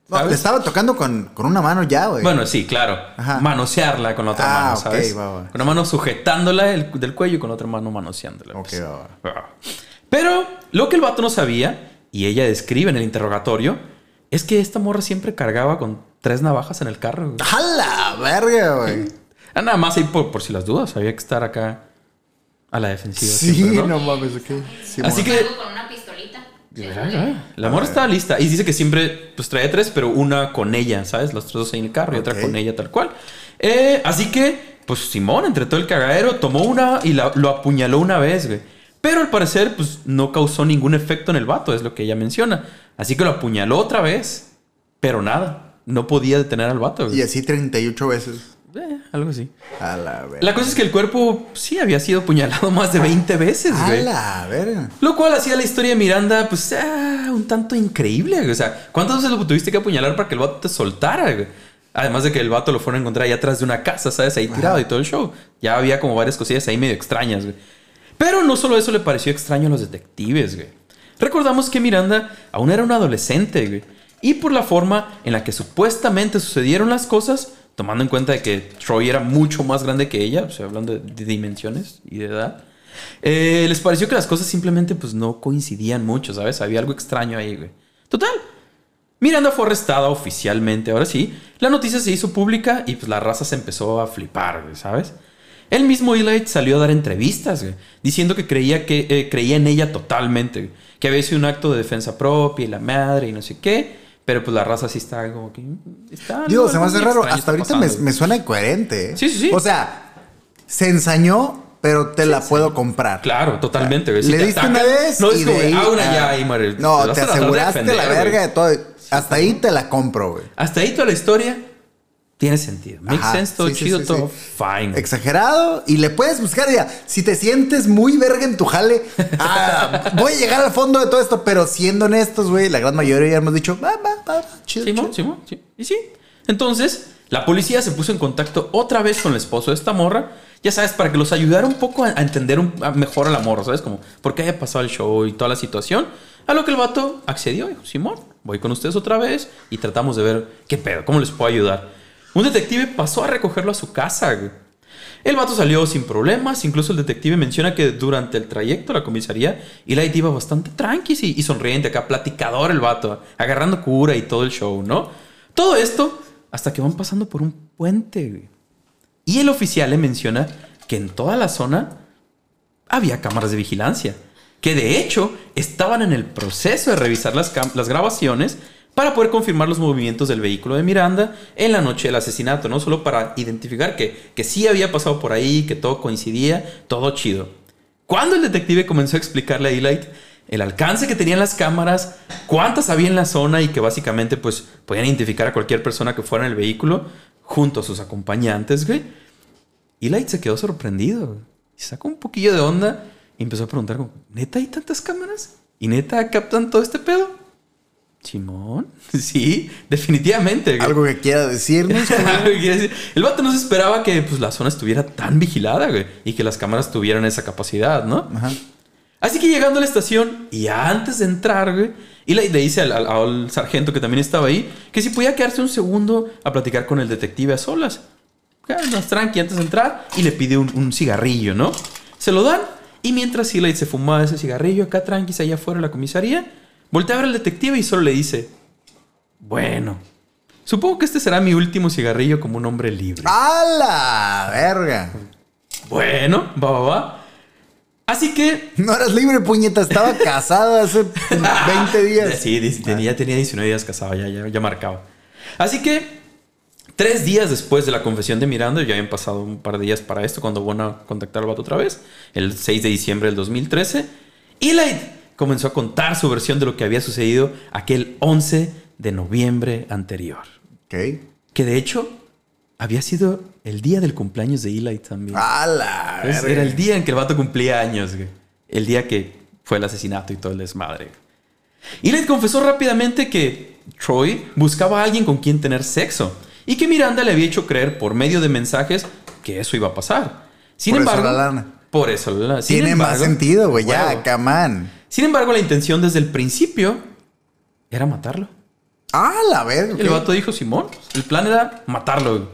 No, le estaba tocando con, con una mano ya, güey. Bueno, sí, claro. Ajá. Manosearla con la otra Ah, mano, ¿sabes? va, va. Con una mano sujetándola del, del cuello y con la otra mano manoseándola. Ok, pues. va, va. Pero lo que el vato no sabía, y ella describe en el interrogatorio, es que esta morra siempre cargaba con tres navajas en el carro. güey. ¡A la verga, güey! Ah, nada más ahí por, por si las dudas. Había que estar acá a la defensiva. Sí, siempre, no mames, ok. Sí, Así que- con una pistolita. La morra estaba lista. Y dice que siempre pues traía tres, pero una con ella, ¿sabes? Los tres dos ahí en el carro y otra con ella tal cual. Eh, así que, pues Simón, entre todo el cagadero, tomó una y la- lo apuñaló una vez, güey. Pero al parecer, pues no causó ningún efecto en el vato, es lo que ella menciona. Así que lo apuñaló otra vez, pero nada. No podía detener al vato, güey. Y así 38 veces. Eh, algo así. A la verga. La cosa es que el cuerpo sí había sido apuñalado más de 20 veces, A güey. la verga. Lo cual hacía la historia de Miranda, pues, ah, un tanto increíble. güey. O sea, ¿cuántas veces lo tuviste que apuñalar para que el vato te soltara? güey? Además de que el vato lo fueron a encontrar ahí atrás de una casa, ¿sabes? Ahí tirado y todo el show. Ya había como varias cosillas ahí medio extrañas, güey. Pero no solo eso le pareció extraño a los detectives, güey. Recordamos que Miranda aún era una adolescente, güey. Y por la forma en la que supuestamente sucedieron las cosas, tomando en cuenta que Troy era mucho más grande que ella, o sea, hablando de, dimensiones y de edad, Eh, les pareció que las cosas simplemente pues no coincidían mucho, ¿sabes? Había algo extraño ahí, güey. Total. Miranda fue arrestada oficialmente, ahora sí. La noticia se hizo pública y pues la raza se empezó a flipar, ¿sabes? El mismo Eli salió a dar entrevistas, güey, diciendo que creía, que, eh, creía en ella totalmente, güey, que había sido un acto de defensa propia y la madre y no sé qué. Pero pues la raza sí está como que... Está, Digo, se me hace raro. Hasta ahorita me, pasando, me suena incoherente. ¿eh? Sí, sí, sí. O sea, se ensañó, pero te la puedo comprar. Claro, totalmente. Si Le te diste atacan, una vez No y es de como, ahí, ah, una ya ahí. No, te de aseguraste defender, la güey. verga de todo. Hasta ahí te la compro, güey. Hasta ahí toda la historia tiene sentido. Makes Ajá, sense, todo sí, chido, sí, todo sí. fine. Exagerado y le puedes buscar ya. Si te sientes muy verga en tu jale, ah, voy a llegar al fondo de todo esto, pero siendo honestos, güey, la gran mayoría ya hemos dicho, va, va, va, chido, Simón, chido. Simón, sí. Y sí. Entonces, la policía se puso en contacto otra vez con el esposo de esta morra. Ya sabes, para que los ayudara un poco a, entender un- a mejor a la morra, ¿sabes? Como, por qué haya pasado el show y toda la situación. A lo que el vato accedió. Dijo, Simón, voy con ustedes otra vez y tratamos de ver qué pedo, cómo les puedo ayudar. Un detective pasó a recogerlo a su casa. El vato salió sin problemas, incluso el detective menciona que durante el trayecto a la comisaría, Eli iba bastante tranqui y, sonriente, acá platicador el vato, agarrando cura y todo el show, ¿no? Todo esto hasta que van pasando por un puente. Y el oficial le menciona que en toda la zona había cámaras de vigilancia, que de hecho estaban en el proceso de revisar las grabaciones para poder confirmar los movimientos del vehículo de Miranda en la noche del asesinato, no solo para identificar que, que sí había pasado por ahí, que todo coincidía, todo chido. Cuando el detective comenzó a explicarle a Eli el alcance que tenían las cámaras, cuántas había en la zona y que básicamente pues podían identificar a cualquier persona que fuera en el vehículo junto a sus acompañantes, güey. Se quedó sorprendido. Y sacó un poquillo de onda y empezó a preguntar ¿neta hay tantas cámaras? ¿Y neta captan todo este pedo? Simón, sí, definitivamente. güey. Algo que quiera decirnos. El vato no se esperaba que pues, la zona estuviera tan vigilada, güey. Y que las cámaras tuvieran esa capacidad, ¿no? Ajá. Así que llegando a la estación y antes de entrar, güey, y le, dice al, al- al sargento que también estaba ahí que si podía quedarse un segundo a platicar con el detective a solas. Más tranqui antes de entrar y le pide un, un cigarrillo, ¿no? Se lo dan y mientras Eli se fumaba ese cigarrillo acá tranqui allá afuera de la comisaría, voltea a ver al detective y solo le dice, bueno, supongo que este será mi último cigarrillo como un hombre libre. ¡A la verga! Bueno, va, va, va. Así que No eras libre, puñeta. Estaba casada hace 20 días. Sí, dice- tenía, tenía 19 días casado, ya, ya, ya marcaba. Así que, tres días después de la confesión de Miranda, ya habían pasado un par de días para esto, cuando van a contactar al vato otra vez, el 6 de diciembre del 2013, Eli comenzó a contar su versión de lo que había sucedido aquel 11 de noviembre anterior. Que de hecho, había sido el día del cumpleaños de Eli también. ¡A la Entonces, verga! era el día en que el vato cumplía años, güey. El día que fue el asesinato y todo el desmadre. Le confesó rápidamente que Troy buscaba a alguien con quien tener sexo y que Miranda le había hecho creer por medio de mensajes que eso iba a pasar. Sin Por eso embargo, la lana. por eso la Tiene más sentido, güey. Ya, camán. Sin embargo, la intención desde el principio era matarlo. ¡A la verga! El vato dijo, Simón, el plan era matarlo. güey".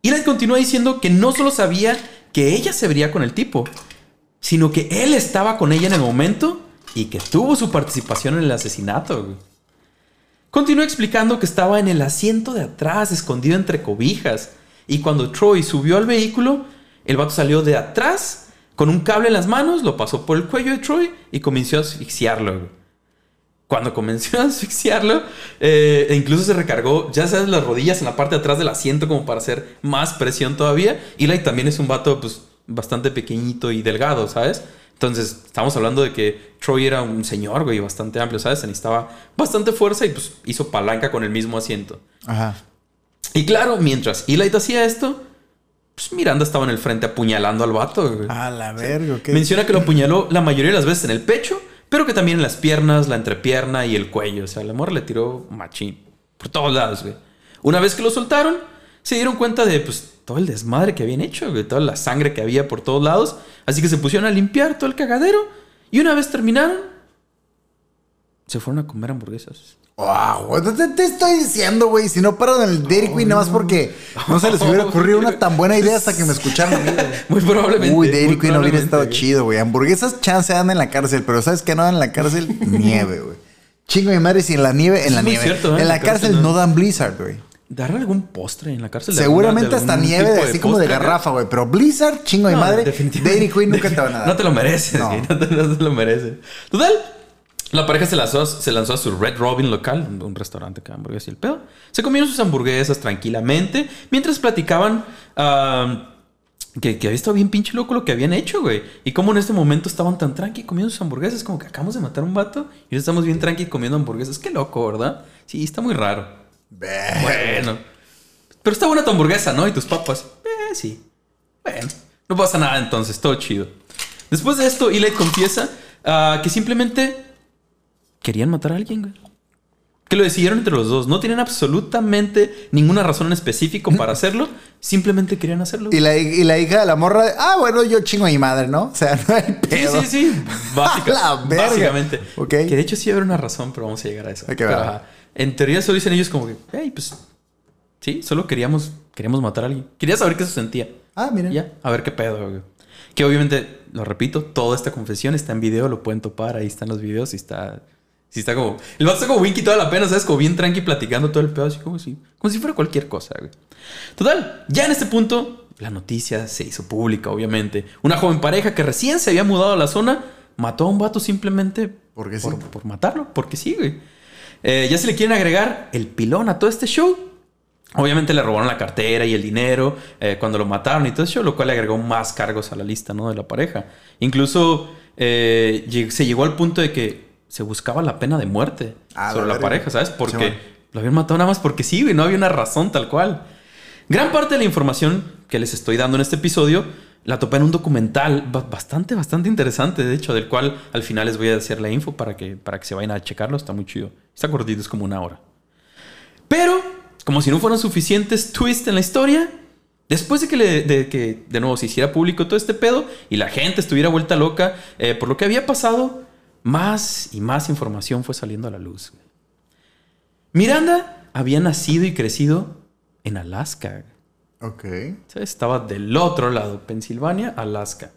Y le continúa diciendo que no solo sabía que ella se vería con el tipo, sino que él estaba con ella en el momento y que tuvo su participación en el asesinato. Continúa explicando que estaba en el asiento de atrás, escondido entre cobijas, y cuando Troy subió al vehículo, el vato salió de atrás con un cable en las manos, lo pasó por el cuello de Troy y comenzó a asfixiarlo. Cuando comenzó a asfixiarlo, eh, e incluso se recargó, ya sabes, las rodillas en la parte de atrás del asiento como para hacer más presión todavía. Eli también es un vato pues bastante pequeñito y delgado, ¿sabes? Entonces, estamos hablando de que Troy era un señor, güey, bastante amplio, ¿sabes? Se necesitaba bastante fuerza y pues hizo palanca con el mismo asiento. Ajá. Y claro, mientras Eli hacía esto, pues Miranda estaba en el frente apuñalando al vato, güey. ¡A la verga! Menciona que lo apuñaló la mayoría de las veces en el pecho, pero que también en las piernas, la entrepierna y el cuello. O sea, la morra le tiró machín por todos lados, güey. Una vez que lo soltaron, se dieron cuenta de pues todo el desmadre que habían hecho, güey, toda la sangre que había por todos lados. Así que se pusieron a limpiar todo el cagadero y una vez terminaron, se fueron a comer hamburguesas. Wow, te, te estoy diciendo, güey. Si no paro en el Dairy Queen, nada más porque no se les hubiera ocurrido una tan buena idea hasta que me escucharon. Muy probablemente. Uy, Dairy Queen hubiera probablemente, estado chido, güey. Hamburguesas chance dan en la cárcel, pero ¿sabes qué no dan en la cárcel? Nieve, güey. Chingo de madre si en la nieve, en la nieve. cierto, ¿eh? En la cárcel no dan Blizzard, güey. ¿Dará algún postre en la cárcel? de Seguramente alguna- de hasta nieve, así como de garrafa, güey. Pero Blizzard, chingo de No, madre. definitivamente. Dairy Queen nunca te van a dar. No te lo mereces, No. güey. No te, no te lo mereces. Total. La pareja se lanzó, se lanzó a su Red Robin local, un- restaurante que hamburguesas y el pedo. Se comieron sus hamburguesas tranquilamente mientras platicaban que, que había estado bien pinche loco lo que habían hecho, güey. Y cómo en este momento estaban tan tranqui comiendo sus hamburguesas, como que acabamos de matar a un vato y estamos bien tranqui comiendo hamburguesas. Qué loco, ¿verdad? Sí, está muy raro. Bueno. Pero está buena tu hamburguesa, ¿no? Y tus papas. Eh, sí. Bueno. No pasa nada entonces, todo chido. Después de esto, Eli confiesa ah, que simplemente querían matar a alguien, güey. Que lo decidieron entre los dos. No tienen absolutamente ninguna razón en específico para hacerlo. Simplemente querían hacerlo. Y la, y la hija de la morra, ah, bueno, yo chingo a mi madre, ¿no? O sea, no hay Sí, pedo. sí, sí. Básica- A la verga. Básicamente. Ok. Que de hecho sí habrá una razón, pero vamos a llegar a eso. Ok, Pero, en teoría solo dicen ellos como que, hey, pues sí, solo queríamos, queríamos matar a alguien. Quería saber qué se sentía. Ah, miren. Ya, a ver qué pedo, güey. Que obviamente, lo repito, toda esta confesión está en video, lo pueden topar, ahí están los videos y está. Sí, está como. El vato está como Winky toda la pena, ¿sabes? Como bien tranqui platicando todo el pedo, así como si, como si fuera cualquier cosa, güey. Total, ya en este punto, la noticia se hizo pública, obviamente. Una joven pareja que recién se había mudado a la zona mató a un vato simplemente Porque sí. por, por matarlo, porque sí, güey. Eh, ya se le quieren agregar el pilón a todo este show. Obviamente le robaron la cartera y el dinero eh, cuando lo mataron y todo eso, lo cual le agregó más cargos a la lista ¿no? de la pareja. Incluso eh, se llegó al punto de que se buscaba la pena de muerte Ah, sobre la pareja, ¿sabes? Porque Sí, lo habían matado nada más porque sí, güey, no había una razón tal cual. Gran parte de la información que les estoy dando en este episodio la topé en un documental ba- bastante, bastante interesante, de hecho, del cual al final les voy a decir la info para que, para que se vayan a checarlo. Está muy chido. Está cortito, es como una hora. Pero, como si no fueran suficientes twists en la historia, después de que, le- de, que de nuevo se hiciera público todo este pedo y la gente estuviera vuelta loca eh, por lo que había pasado, más y más información fue saliendo a la luz. Miranda había nacido y crecido en Alaska. Ok. Estaba del otro lado, Pensilvania, Alaska.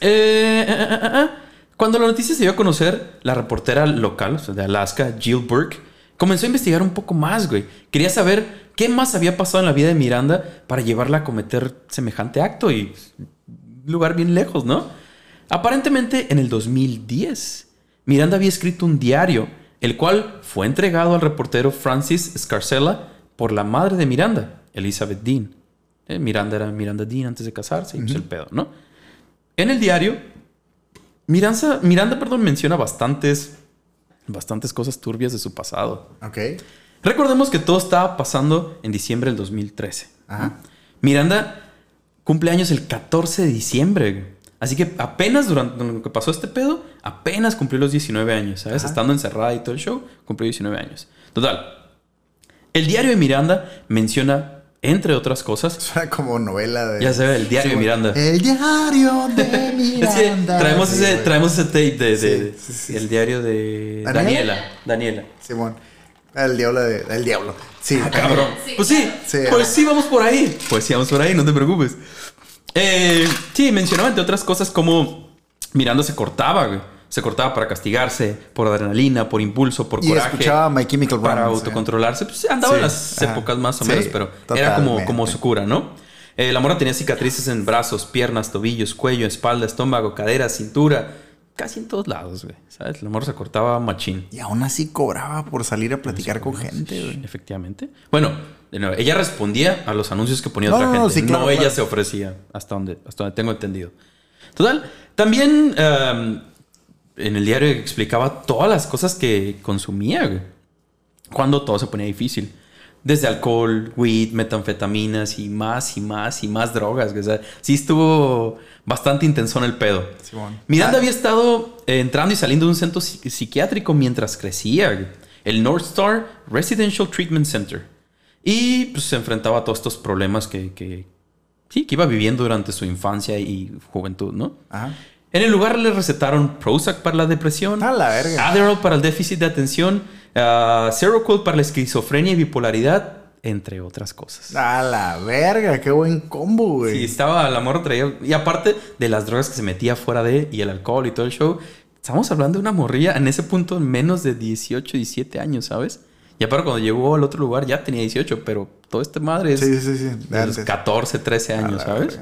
Eh, eh, eh. Cuando la noticia se dio a conocer, la reportera local o sea, de Alaska, Jill Burke, comenzó a investigar un poco más, güey. Quería saber qué más había pasado en la vida de Miranda para llevarla a cometer semejante acto y un lugar bien lejos, ¿no? Aparentemente en el 2010, Miranda había escrito un diario, el cual fue entregado al reportero Francis Scarcella por la madre de Miranda, Elizabeth Dean. Eh, Miranda era Miranda Dean antes de casarse y pues el pedo, ¿no? En el diario, Miranda, Miranda perdón, menciona bastantes, bastantes cosas turbias de su pasado. Ok. Recordemos que todo estaba pasando en diciembre del 2013. Ajá. Miranda cumple años el 14 de diciembre. Así que apenas durante lo que pasó este pedo, apenas cumplió los 19 años, ¿sabes? Estando encerrada y todo el show, cumplió 19 años. Total. El diario de Miranda menciona, entre otras cosas, Suena como novela de. Ya se ve, el diario de. Miranda. El diario de Es que Miranda. traemos, Sí, ese, traemos ese tape de, de- Sí, sí, sí, el sí. diario de ¿Daniela? Daniela. Daniela. Simón. El diablo de. El diablo. Sí. Ah, cabrón. Sí, pues sí, Sí, pues sí, vamos por ahí. Pues sí, vamos por ahí, no te preocupes. Eh, sí, mencionaba entre otras cosas como Miranda se cortaba, güey. Se cortaba para castigarse, por adrenalina, por impulso, por Y coraje. escuchaba My Chemical para Romance, autocontrolarse. Pues andaba en las ajá. épocas más o Sí, menos, pero era como su cura, ¿no? Eh, la mora tenía cicatrices en brazos, piernas, tobillos, cuello, espalda, estómago, cadera, cintura. Casi en todos lados, güey. ¿Sabes? La mora se cortaba machín. Y aún así cobraba por salir a platicar con gente, güey. Efectivamente. Bueno, de nuevo, ella respondía a los anuncios que ponía No, otra gente. no, sí, claro, no ella claro. se ofrecía, hasta donde, hasta donde tengo entendido. Total, también um, en el diario explicaba todas las cosas que consumía, güey. Cuando todo se ponía difícil. Desde alcohol, weed, metanfetaminas y más y más y más drogas. güey. O sea, sí estuvo bastante intenso en el pedo. Miranda Ah. había estado eh, entrando y saliendo de un centro psi- psiquiátrico mientras crecía, güey. el North Star Residential Treatment Center. Y pues se enfrentaba a todos estos problemas que, que, sí, que iba viviendo durante su infancia y juventud, ¿no? Ajá. En el lugar le recetaron Prozac para la depresión, A la verga. Adderall para el déficit de atención, Ah, Seroquel para la esquizofrenia y bipolaridad, entre otras cosas. A la verga, qué buen combo, güey. Sí, estaba la morra traía. Y aparte de las drogas que se metía fuera de y el alcohol y todo el show, estamos hablando de una morrilla en ese punto menos de 18, 17 años, ¿sabes? Y aparte cuando llegó al otro lugar ya tenía 18, pero todo este madre es Sí, sí, sí. de de los antes. 14, 13 A años, ¿sabes?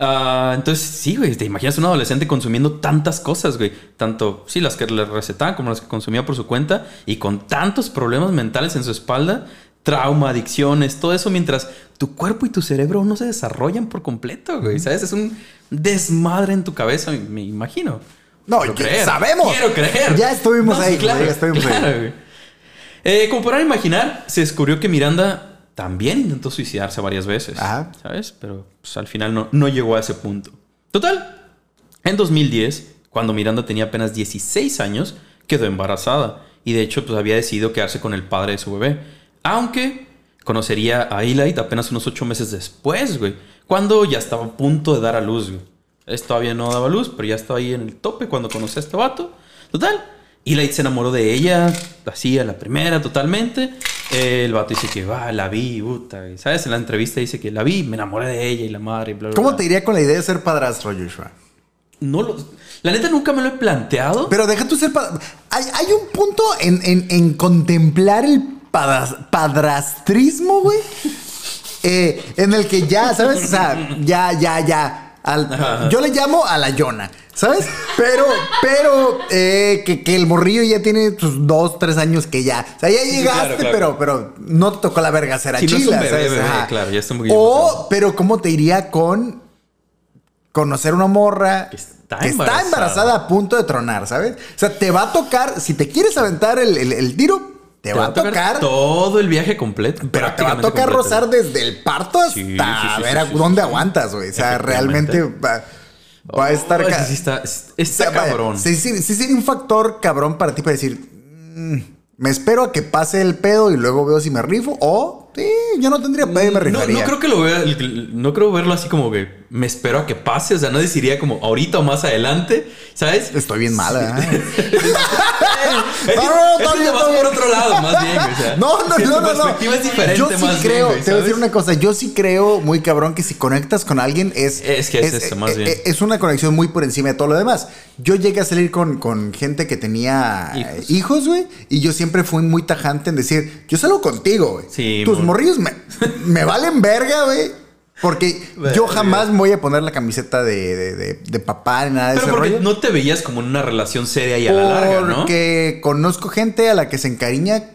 Ah, entonces, sí, güey, te imaginas un adolescente consumiendo tantas cosas, güey. Tanto, sí, las que le recetaban como las que consumía por su cuenta y con tantos problemas mentales en su espalda, trauma, adicciones, todo eso, mientras tu cuerpo y tu cerebro no se desarrollan por completo, güey. ¿Sabes? Es un desmadre en tu cabeza, me- imagino. No, sabemos. Quiero creer. Ya estuvimos No, ahí, claro, güey, ya estuvimos ahí. claro, güey. Eh, como podrán imaginar, se descubrió que Miranda también intentó suicidarse varias veces. Ajá. ¿Sabes? Pero pues, al final no, no llegó a ese punto. Total, en 2010, cuando Miranda tenía apenas 16 años, quedó embarazada. Y de hecho, pues había decidido quedarse con el padre de su bebé. Aunque conocería a Eli apenas unos 8 meses después, güey. Cuando ya estaba a punto de dar a luz, güey. Él todavía no daba luz, pero ya estaba ahí en el tope cuando conocí a este vato. Total. Eli se enamoró de ella, así a la primera, totalmente. El vato dice que, va, la vi, puta. y, ¿Sabes? En la entrevista dice que la vi, me enamoré de ella y la madre, y bla, bla, ¿Cómo bla. te iría con la idea de ser padrastro, Joshua? No lo... La neta nunca me lo he planteado. Pero deja tú ser padrastro. Hay, hay un punto en, en- en contemplar el padas- padrastrismo, güey. eh, en el que ya, ¿sabes? O sea, ya, ya, ya. Al- yo le llamo a la Yona, ¿sabes? Pero, pero, eh, que, que el morrillo ya tiene sus dos, tres años que ya. O sea, ya sí, llegaste, claro, claro. pero, pero no te tocó la verga ser a Sí, no bebé, ¿sabes? bebé, Ajá. claro, ya está un poquito O, pero, ¿cómo te iría con conocer una morra Que está que embarazada. está embarazada a punto de tronar, ¿sabes? O sea, te va a tocar, si te quieres aventar el, el- el tiro, te, va a tocar, todo el viaje completo. pero te va a tocar completo. rozar desde el parto hasta Sí, sí, sí, a sí, ver a sí, dónde sí, sí. aguantas, güey. O sea, realmente va, va a estar... Oh, sí está, o está sea, cabrón. Sí, sí, sí sería un factor cabrón para ti para decir, "Mm, me espero a que pase el pedo y luego veo si me rifo o sí, yo no tendría pedo y me No, rifaría. no creo que lo vea, no creo verlo así como que me espero a que pase, o sea, no decidiría como ahorita o más adelante, ¿sabes? Estoy bien mala. ¿eh? Es No, no, es está te bien, vas por otro lado, más bien, güey, o sea, No, no, no, no, no. perspectiva es diferente, Yo sí más creo, bien, te voy a decir una cosa, yo sí creo muy cabrón que si conectas con alguien es... Es que es eso, más bien. Es una conexión muy por encima de todo lo demás. Yo llegué a salir con, con gente que tenía Hijos. güey, y yo siempre fui muy tajante en decir, yo salgo contigo, güey. Sí, Tus morrillos me, me valen verga, güey. Porque yo jamás me voy a poner la camiseta de, de, de- de papá ni nada de Pero ese porque rollo. no te veías como en una relación seria y a la larga, ¿no? Porque conozco gente a la que se encariña.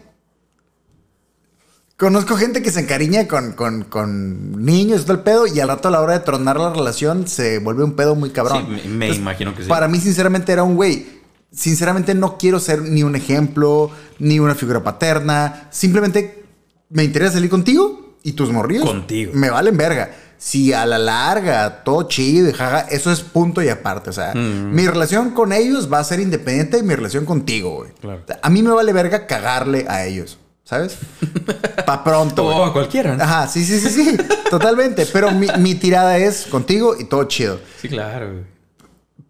Conozco gente que se encariña con, con, con niños todo el pedo, y al rato a la hora de tronar la relación se vuelve un pedo muy cabrón. Sí, me, me imagino que sí. Para mí, sinceramente, era un güey. Sinceramente, no quiero ser ni un ejemplo, ni una figura paterna. Simplemente me interesa salir contigo y tus morrillos. Contigo. Me valen verga. Si a la larga, todo chido y jaja, eso es punto y aparte. O sea, Mm. mi relación con ellos va a ser independiente de mi relación contigo, güey. Claro. O sea, A mí me vale verga cagarle a ellos, ¿sabes? Pa' pronto. O a cualquiera, ¿no? Ajá, sí, sí, sí, sí. Totalmente. Pero mi, mi tirada es contigo y todo chido. Sí, claro, güey.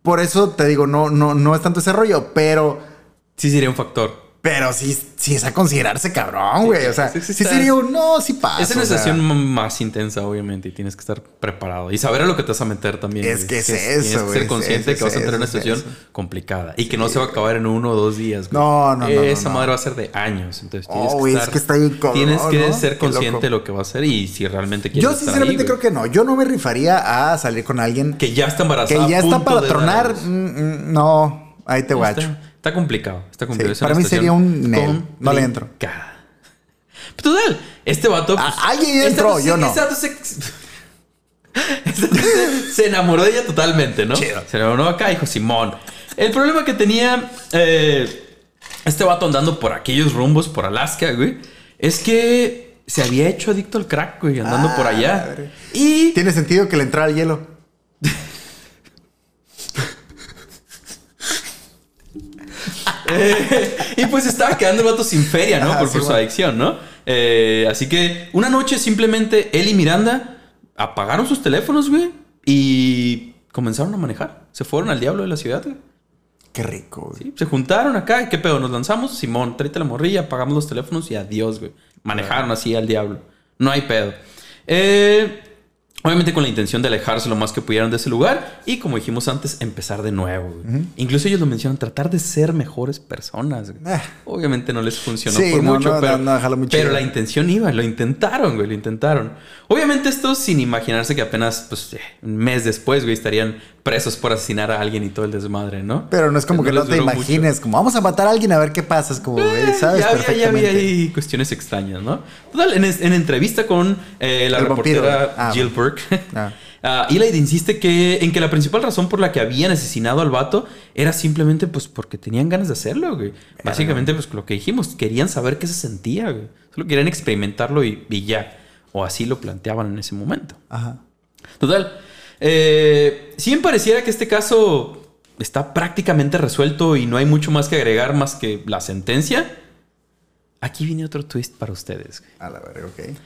Por eso te digo, no, no, no es tanto ese rollo, pero, Sí sería un factor. Pero sí, sí es a considerarse cabrón, güey. O sea, sí, sí, sí está- sería un no, sí pasa. es una o sea, sesión m- más intensa, obviamente, y tienes que estar preparado. Y saber a lo que te vas a meter también. Es güey. que es Tienes eso, que güey, ser consciente es que vas a entrar en una eso. complicada. Y que no se va a acabar en uno o dos días, güey. No, no, no, Esa no. madre va a ser de años. Entonces tienes Oh, que es estar... que está bien cabrón, Tienes que ¿no? ser consciente de lo que va a hacer y si realmente quieres Yo estar sinceramente ahí, creo güey. que no. Yo no me rifaría a salir con alguien que, Que ya está embarazada. ya a está para tronar. mm, mm, no, ahí te guacho. Está, complicado. Está complicado. Sí, para mí sería un nel. No le entro. Pero Total, este vato. Ah, pues, alguien este entró, yo no. se, enamoró de ella totalmente, ¿no? Chido. Se enamoró acá, dijo Simón. El problema que tenía eh, este vato andando por aquellos rumbos, por Alaska, güey, es que se había hecho adicto al crack, güey, andando Ah, por allá. madre. Y Tiene sentido que le entrara el hielo. Eh, y pues estaba quedando el vato sin feria, ¿no? Ajá, por sí, por su adicción, ¿no? Eh, así que una noche simplemente él y Miranda apagaron sus teléfonos, güey, y comenzaron a manejar. Se fueron al diablo de la ciudad, güey. Qué rico, güey. Sí, se juntaron acá. ¿Qué pedo? Nos lanzamos. Simón, tráete la morrilla, pagamos los teléfonos y adiós, güey. Manejaron así al diablo. No hay pedo. Eh, obviamente con la intención de alejarse lo más que pudieran de ese lugar. Y como dijimos antes, empezar de nuevo. Incluso ellos lo mencionan, tratar de ser mejores personas. Ah. Obviamente no les funcionó Sí, por no, mucho, no, pero, no, la intención iba, lo intentaron, güey, lo intentaron. Obviamente esto sin imaginarse que apenas, pues, eh, un mes después, güey, estarían presos por asesinar a alguien y todo el desmadre, ¿no? Pero no es como que no te mucho. imagines, como vamos a matar a alguien a ver qué pasa. Es como, Eh, sabes ya, había, ya perfectamente. había ahí cuestiones extrañas, ¿no? Total, en, es- en entrevista con eh, la El reportera Ah, Jill Burke, Ah. ah, insiste que, en que la principal razón por la que habían asesinado al vato era simplemente pues porque tenían ganas de hacerlo, güey. Básicamente, pues lo que dijimos, querían saber qué se sentía, güey. Solo querían experimentarlo y, y ya. O así lo planteaban en ese momento. Ajá. Total. Eh, si bien pareciera que este caso está prácticamente resuelto y no hay mucho más que agregar más que la sentencia, aquí viene otro twist para ustedes. güey. A la verga, ok.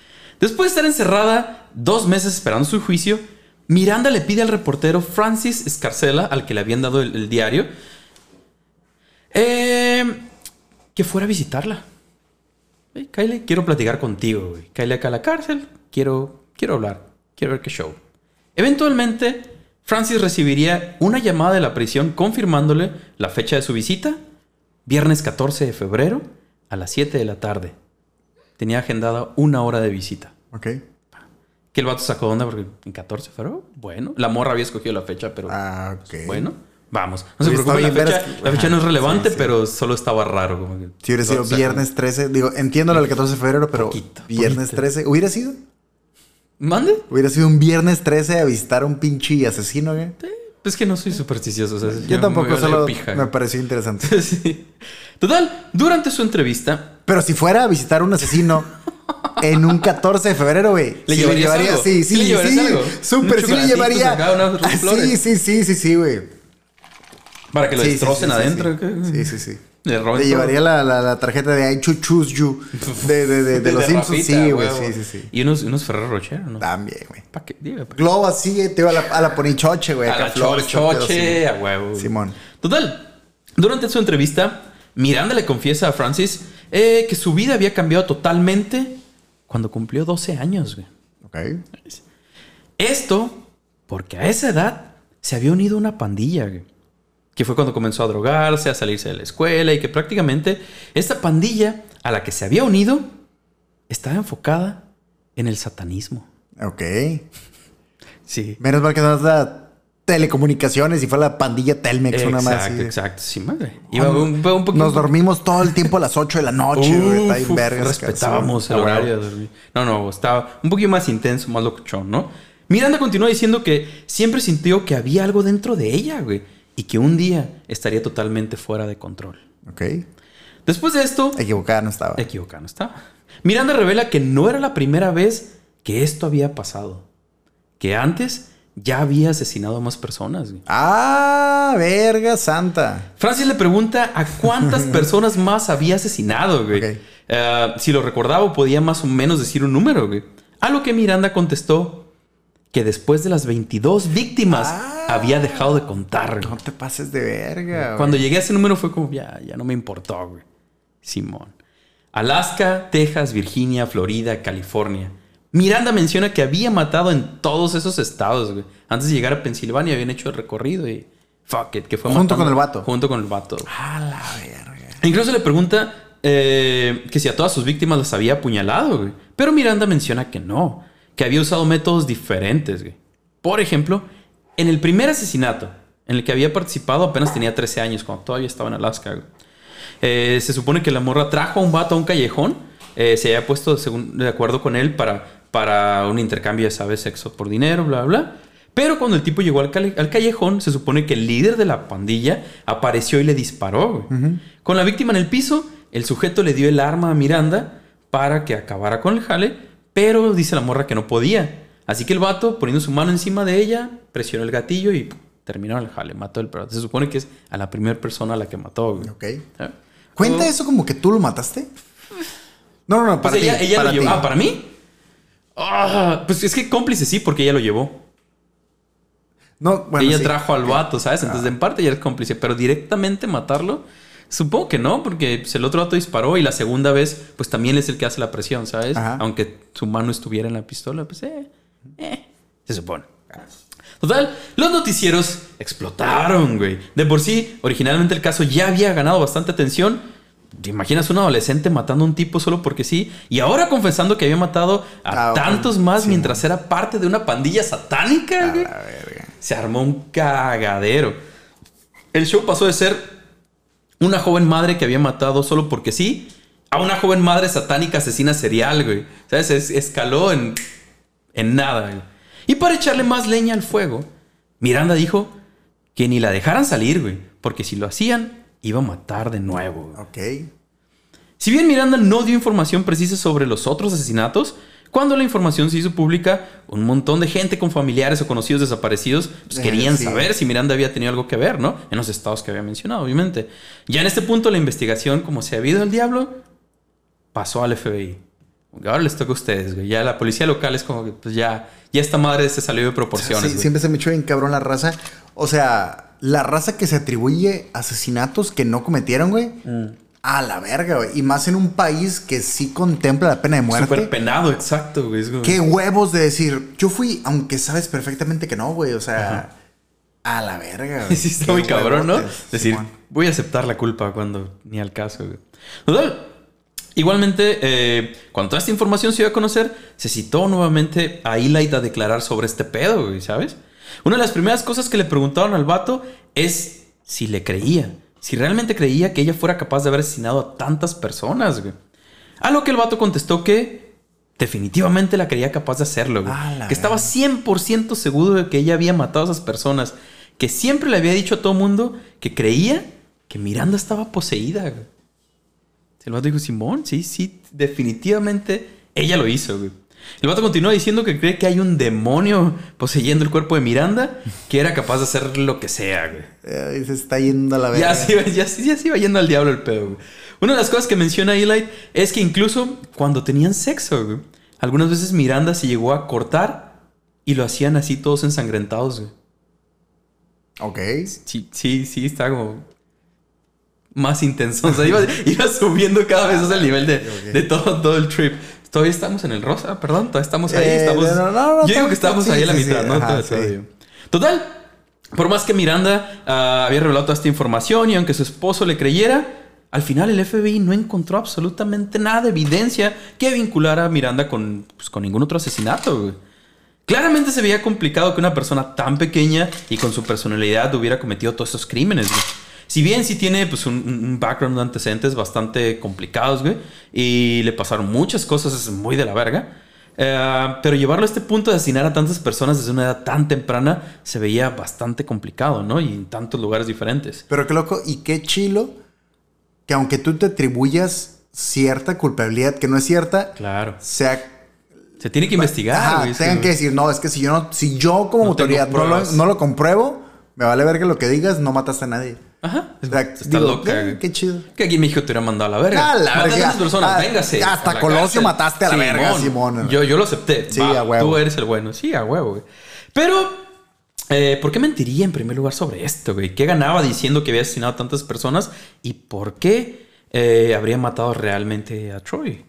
Después de estar encerrada dos meses esperando su juicio, Miranda le pide al reportero Francis Escarcela, al que le habían dado el, el diario, eh, que fuera a visitarla. Hey, Kyle, quiero platicar contigo, güey. Kyle acá a la cárcel. Quiero, quiero hablar. Quiero ver qué show. Eventualmente, Francis recibiría una llamada de la prisión confirmándole la fecha de su visita, viernes 14 de febrero a las 7 de la tarde. Tenía agendada una hora de visita. Ok. Que el vato sacó onda porque en 14 de febrero, bueno. La morra había escogido la fecha, pero Ah, ok. bueno, vamos. No se preocupe, la fecha, que- la fecha no es relevante, sí, sí. pero solo estaba raro. Como que Si hubiera sido viernes 13, digo, entiendo lo del 14 de febrero, pero Poquito, viernes poquito. 13, ¿hubiera sido? ¿Mande? Hubiera sido un viernes 13 a visitar a un pinche asesino, güey. Es que no soy supersticioso. o sea, Yo tampoco, solo pija, me pareció interesante. Sí. Total, durante su entrevista, Pero si fuera a visitar a un asesino en un 14 de febrero, güey. ¿Le sí llevaría, algo? sí, ¿Sí sí, le llevarías sí. algo? Sí le llevaría. acá, Ah, sí, sí, sí, sí, sí, güey. para que lo Sí, sí, destrocen sí, sí, adentro. sí. Sí, sí, sí. Le Le llevaría la, la, la tarjeta de I cho- choose you de, de, de, de los Simpsons. Sí, güey, sí, sí, sí. Y unos, unos Ferrero Rocher, ¿no? También, güey. ¿Para qué? Dime, ¿pa'? Globo así, te iba a la, a la ponichoche, güey. A la flores, todo pedo, choche, a huevo. Simón. Total, durante su entrevista, Miranda le confiesa a Francis eh, que su vida había cambiado totalmente cuando cumplió 12 años. güey. Ok. Esto porque a esa edad se había unido a una pandilla, güey, que fue cuando comenzó a drogarse, a salirse de la escuela y que prácticamente esta pandilla a la que se había unido estaba enfocada en el satanismo. Ok. Sí. Menos mal que no es la telecomunicaciones y fue la pandilla Telmex una más. Exacto, exacto. Sí, madre. Iba un, un poquito... Nos dormimos todo el tiempo a las 8 de la noche, Uf, vergas, respetábamos el horario de dormir. No, no, estaba un poquito más intenso, más locuchón, ¿no? Miranda continúa diciendo que siempre sintió que había algo dentro de ella, güey. Y que un día estaría totalmente fuera de control. Ok. Después de esto, Equivocada no estaba. equivocado, ¿no está? Miranda revela que no era la primera vez que esto había pasado. Que antes ya había asesinado a más personas, güey. Ah, verga santa. Francis le pregunta a cuántas personas más había asesinado, güey. Eh, si lo recordaba podía más o menos decir un número, güey. A lo que Miranda contestó que después de las 22 víctimas Ah. había dejado de contar. No te pases de verga, güey. Cuando llegué a ese número fue como, ya, ya no me importó, güey. Simón. Alaska, Texas, Virginia, Florida, California. Miranda menciona que había matado en todos esos estados, güey. Antes de llegar a Pensilvania habían hecho el recorrido y... Fuck it, que fue Junto matando- con el vato. Junto con el vato. A la verga. Incluso le pregunta eh, que si a todas sus víctimas las había apuñalado, güey. Pero Miranda menciona que no, que había usado métodos diferentes, güey. Por ejemplo, en el primer asesinato en el que había participado apenas tenía 13 años, cuando todavía estaba en Alaska, güey. Eh, se supone que la morra trajo a un vato a un callejón, eh, se había puesto según- de acuerdo con él para, para un intercambio, ya sabes, sexo por dinero, bla, bla. Pero cuando el tipo llegó al callejón, se supone que el líder de la pandilla apareció y le disparó. güey. Con la víctima en el piso, el sujeto le dio el arma a Miranda para que acabara con el jale, pero dice la morra que no podía. Así que el vato, poniendo su mano encima de ella, presionó el gatillo y ¡pum! terminó el jale, mató el pero Se supone que es a la primera persona a la que mató. güey. Ok. ¿Eh? ¿Cuenta Luego- eso como que tú lo mataste? No, no, no, Pues para ella, ti. ella para lo llevó. Ah, ¿para mí? Ah, pues es que cómplice sí, porque ella lo llevó. No, bueno, ella sí. trajo al Ok. vato, ¿sabes? Entonces, Ah. en parte ya eres cómplice, pero directamente matarlo, supongo que no, porque pues, el otro vato disparó y la segunda vez, pues también es el que hace la presión, ¿sabes? Ajá. Aunque su mano estuviera en la pistola, pues, eh, eh, se supone. Total, los noticieros explotaron, güey. De por sí, originalmente el caso ya había ganado bastante atención. ¿Te imaginas un adolescente matando a un tipo solo porque sí? Y ahora confesando que había matado a Ah, tantos más Sí, mientras era parte de una pandilla satánica, A güey. Se armó un cagadero. El show pasó de ser una joven madre que había matado solo porque sí a una joven madre satánica asesina serial, güey. ¿Sabes? Es- escaló en, en nada, güey. Y para echarle más leña al fuego, Miranda dijo que ni la dejaran salir, güey. Porque si lo hacían, iba a matar de nuevo, güey. Ok. Si bien Miranda no dio información precisa sobre los otros asesinatos, cuando la información se hizo pública, un montón de gente con familiares o conocidos desaparecidos pues, Eh, querían sí. saber si Miranda había tenido algo que ver, ¿no? En los estados que había mencionado, obviamente. Ya en este punto la investigación, como se ha habido el diablo, pasó al FBI. Ahora les toca a ustedes, güey. Ya la policía local es como que, pues ya, ya esta madre se salió de proporciones. Sí, siempre se me echó bien cabrón la raza. O sea, la raza que se atribuye asesinatos que no cometieron, güey. Mm. A la verga, güey. Y más en un país que sí contempla la pena de muerte. Súper penado, exacto, güey. Qué huevos de decir, yo fui, aunque sabes perfectamente que no, güey. O sea, a la verga, güey. Sí, está muy cabrón, ¿no? Decir, Simón. voy a aceptar la culpa cuando ni al caso, güey. Total. Igualmente, eh, cuando toda esta información se dio a conocer, se citó nuevamente a Eli a declarar sobre este pedo, güey, ¿sabes? Una de las primeras cosas que le preguntaron al vato es si le creía. Si realmente creía que ella fuera capaz de haber asesinado a tantas personas, güey. A lo que el vato contestó que definitivamente la creía capaz de hacerlo, güey. Que estaba 100% seguro de que ella había matado a esas personas. Que siempre le había dicho a todo mundo que creía que Miranda estaba poseída, güey. El vato dijo, Simón, sí, sí, definitivamente ella lo hizo, güey. El vato continuó diciendo que cree que hay un demonio poseyendo el cuerpo de Miranda que era capaz de hacer lo que sea, güey. Eh, se está yendo a la verga. Ya se, iba, ya, se- ya se iba yendo al diablo el pedo, güey. Una de las cosas que menciona Eli es que incluso cuando tenían sexo, güey, algunas veces Miranda se llegó a cortar y lo hacían así todos ensangrentados, güey. Ok. Sí, sí, sí, está como más intenso. O sea, iba, iba subiendo cada vez más el nivel de, de todo, todo el trip. Todavía estamos en el rosa, perdón, todavía estamos ahí. Eh, estamos, no, no, no, yo digo que estamos sí, ahí a la mitad, sí, ¿no? ajá, sí. Total, por más que Miranda ah, había revelado toda esta información y aunque su esposo le creyera, al final el FBI no encontró absolutamente nada de evidencia que vinculara a Miranda con, pues, con ningún otro asesinato, güey. Claramente se veía complicado que una persona tan pequeña y con su personalidad hubiera cometido todos estos crímenes, güey. Si bien sí tiene pues, un, un background de antecedentes bastante complicados, güey, y le pasaron muchas cosas es muy de la verga, eh, pero llevarlo a este punto de asesinar a tantas personas desde una edad tan temprana se veía bastante complicado, ¿no? Y en tantos lugares diferentes. Pero qué loco y qué chilo que aunque tú te atribuyas cierta culpabilidad que no es cierta, Claro. sea Se tiene que investigar, Ajá, güey. es tengan que- que decir, no, es que si yo no, si yo como No autoridad no lo, no lo compruebo, me vale ver que lo que digas, no mataste a nadie. Ajá. O sea, Está digo, loca, eh, qué chido. Que aquí en México te hubiera mandado a la verga. A la verga. a personas, Ah, véngase. hasta a Colosio cárcel. mataste a la verga, Simón. Yo, yo lo acepté. Sí, Va, a huevo. Tú eres el bueno. Sí, a huevo, güey. Pero, eh, ¿por qué mentiría en primer lugar sobre esto, güey? ¿Qué ganaba diciendo que había asesinado a tantas personas? ¿Y por qué eh, habría matado realmente a Troy?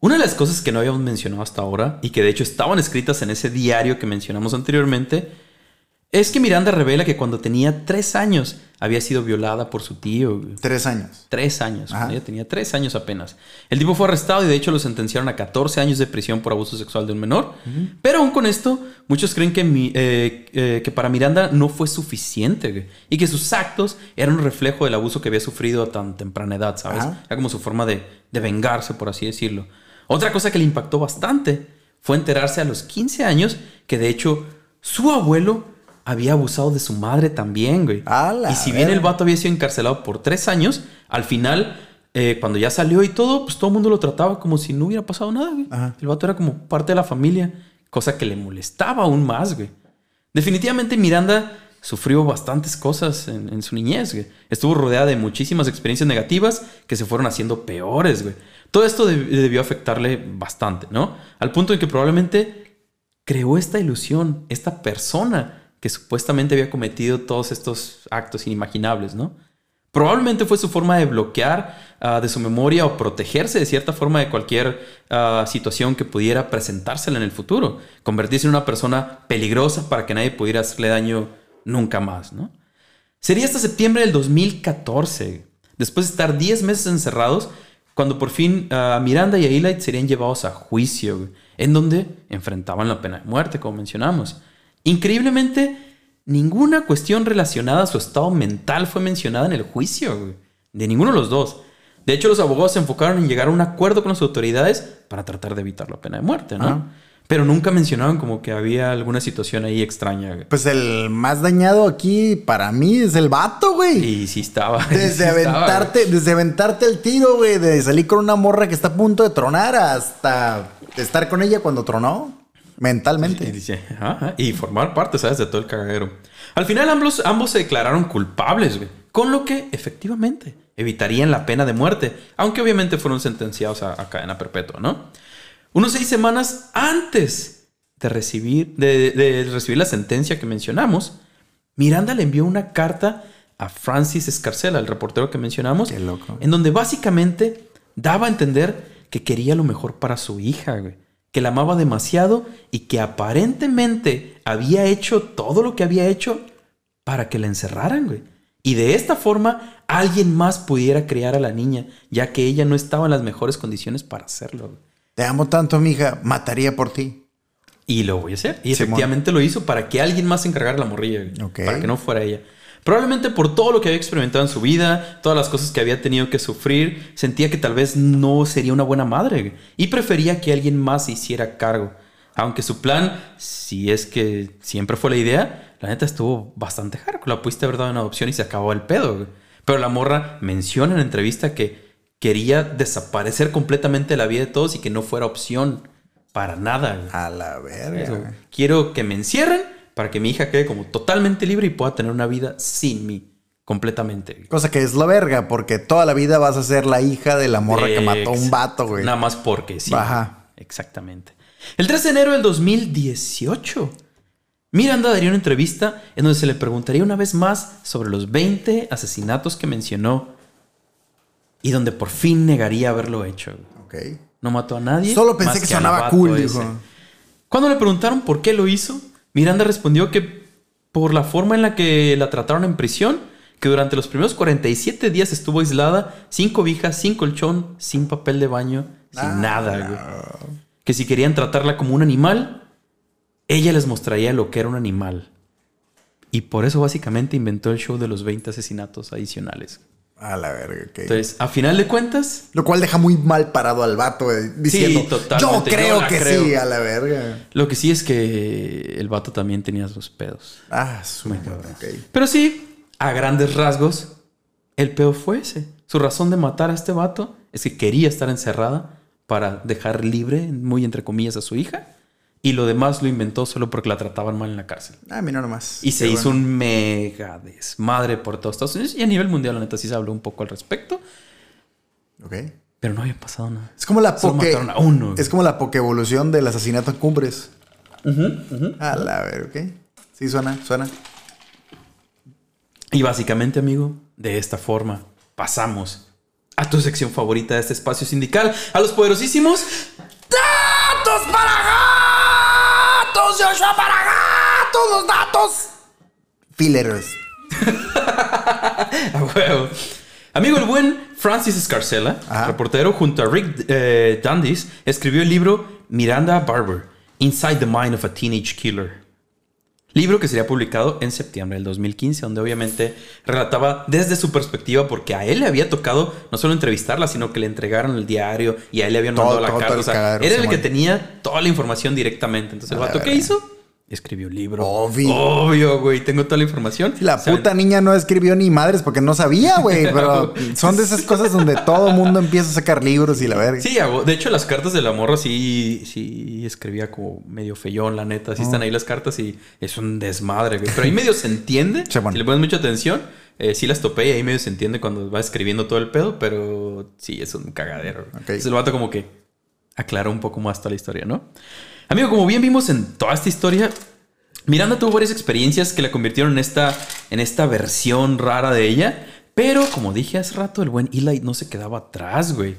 Una de las cosas que no habíamos mencionado hasta ahora y que de hecho estaban escritas en ese diario que mencionamos anteriormente es que Miranda revela que cuando tenía tres años había sido violada por su tío. Tres años. Tres años. Ajá. Ella tenía tres años apenas. El tipo fue arrestado y de hecho lo sentenciaron a 14 años de prisión por abuso sexual de un menor. Pero aún con esto, muchos creen que, mi- eh, eh, que para Miranda no fue suficiente güey, y que sus actos eran un reflejo del abuso que había sufrido a tan temprana edad, ¿sabes? Ajá. Era como su forma de, de vengarse, por así decirlo. Otra cosa que le impactó bastante fue enterarse a los 15 años que de hecho su abuelo había abusado de su madre también, güey. Y si bien el vato había sido encarcelado por tres años, al final, eh, cuando ya salió y todo, pues todo el mundo lo trataba como si no hubiera pasado nada, güey. Ajá. El vato era como parte de la familia, cosa que le molestaba aún más, güey. Definitivamente Miranda sufrió bastantes cosas en, en su niñez, güey. Estuvo rodeada de muchísimas experiencias negativas que se fueron haciendo peores, güey. Todo esto deb- debió afectarle bastante, ¿no? Al punto de que probablemente creó esta ilusión, esta persona que supuestamente había cometido todos estos actos inimaginables, ¿no? Probablemente fue su forma de bloquear ah, de su memoria o protegerse de cierta forma de cualquier ah, situación que pudiera presentársela en el futuro. Convertirse en una persona peligrosa para que nadie pudiera hacerle daño nunca más, ¿no? Sería hasta septiembre del 2014, después de estar 10 meses encerrados, cuando por fin ah, Miranda y Eli serían llevados a juicio, en donde enfrentaban la pena de muerte, como mencionamos. Increíblemente, ninguna cuestión relacionada a su estado mental fue mencionada en el juicio, güey, de ninguno de los dos. De hecho, los abogados se enfocaron en llegar a un acuerdo con las autoridades para tratar de evitar la pena de muerte, ¿no? Ah. Pero nunca mencionaban como que había alguna situación ahí extraña, güey. Pues el más dañado aquí para mí es el vato, güey. Y sí estaba. sí Desde estaba, aventarte, desde aventarte el tiro, güey, de salir con una morra que está a punto de tronar hasta estar con ella cuando tronó Y mentalmente. dice, ajá, y formar parte, ¿sabes? De todo el cagadero. Al final ambos, ambos se declararon culpables, güey. Con lo que, efectivamente, evitarían la pena de muerte. Aunque obviamente fueron sentenciados a, a cadena perpetua, ¿no? Unos seis semanas antes de recibir, de, de recibir la sentencia que mencionamos, Miranda le envió una carta a Francis Escarcela, el reportero que mencionamos, Qué loco. en donde básicamente daba a entender que quería lo mejor para su hija, güey, que la amaba demasiado y que aparentemente había hecho todo lo que había hecho para que la encerraran, güey. Y de esta forma alguien más pudiera criar a la niña, ya que ella no estaba en las mejores condiciones para hacerlo. güey. Te amo tanto, mija, mataría por ti. Y lo voy a hacer. Y Simón. efectivamente lo hizo para que alguien más se encargara la morrilla, güey. Para que no fuera ella. Probablemente por todo lo que había experimentado en su vida, todas las cosas que había tenido que sufrir, sentía que tal vez no sería una buena madre. Y prefería que alguien más se hiciera cargo. Aunque su plan, si es que siempre fue la idea, la neta estuvo bastante hardcore. La pudiste haber dado en adopción y se acabó el pedo. Pero la morra menciona en la entrevista que quería desaparecer completamente de la vida de todos y que no fuera opción para nada. A la verga. Eso. Quiero que me encierren para que mi hija quede como totalmente libre y pueda tener una vida sin mí. Completamente. Cosa que es la verga, porque toda la vida vas a ser la hija de la morra que mató a un vato, güey. Nada más porque sí. Ajá. Exactamente. El 3 de enero del 2018, Miranda daría una entrevista en donde se le preguntaría una vez más sobre los 20 asesinatos que mencionó y donde por fin negaría haberlo hecho. Ok. No mató a nadie. Solo pensé que sonaba cool, dijo. Cuando le preguntaron por qué lo hizo, Miranda respondió que por la forma en la que la trataron en prisión, que durante los primeros 47 días estuvo aislada, sin cobija, sin colchón, sin papel de baño, sin Ah, nada. güey. Que si querían tratarla como un animal, ella les mostraría lo que era un animal. Y por eso básicamente inventó el show de los 20 asesinatos adicionales. A la verga, ok. Entonces, a final de cuentas, Lo cual deja muy mal parado al vato, güey, diciendo, totalmente, yo creo que creo". sí, a la verga. lo que sí es que el vato también tenía sus pedos. Ah, su madre, ok. Pero sí, a grandes rasgos, el peor fue ese. Su razón de matar a este vato es que quería estar encerrada para dejar libre, muy entre comillas, a su hija. Y lo demás lo inventó solo porque la trataban mal en la cárcel. Ah, mira nomás. Y se hizo un mega desmadre por todos Estados Unidos. Y a nivel mundial, la neta, sí se habló un poco al respecto. Ok. Pero no había pasado nada. Es como la poke... mataron a uno. Es como la pokevolución del asesinato en cumbres. A la verga, ok. Sí, suena, suena. Y básicamente, amigo, de esta forma pasamos a tu sección favorita de este espacio sindical, a los poderosísimos datos para Joshua para gatos, los datos. A huevo. Amigo, el buen Francis Scarcella, Ajá. reportero junto a Rick eh, Dundies, escribió el libro Miranda Barber, Inside the Mind of a Teenage Killer. Libro que sería publicado en septiembre del 2015, donde obviamente relataba desde su perspectiva, porque a él le había tocado no solo entrevistarla, sino que le entregaron el diario y a él le habían Todo- mandado la todo- carta. todo el O sea, era el que tenía toda la información directamente. Entonces, el A la vato, ¿qué hizo? Escribió un libro. Obvio. Obvio, güey. Tengo toda la información. La puta niña no escribió ni madres porque no sabía, güey. Pero son de esas cosas donde todo mundo empieza a sacar libros y la verga. Sí, de hecho las cartas de la morra sí, sí escribía como medio feyón, la neta. Sí están ahí las cartas y es un desmadre, güey. Pero ahí medio se entiende. Si le pones mucha atención, eh, sí las topé y ahí medio se entiende cuando va escribiendo todo el pedo, pero sí, es un cagadero. güey. Entonces el vato como que aclara un poco más toda la historia, ¿no? Amigo, como bien vimos en toda esta historia, Miranda tuvo varias experiencias que la convirtieron en esta, en esta versión rara de ella. Pero como dije hace rato, el buen Eli no se quedaba atrás, güey.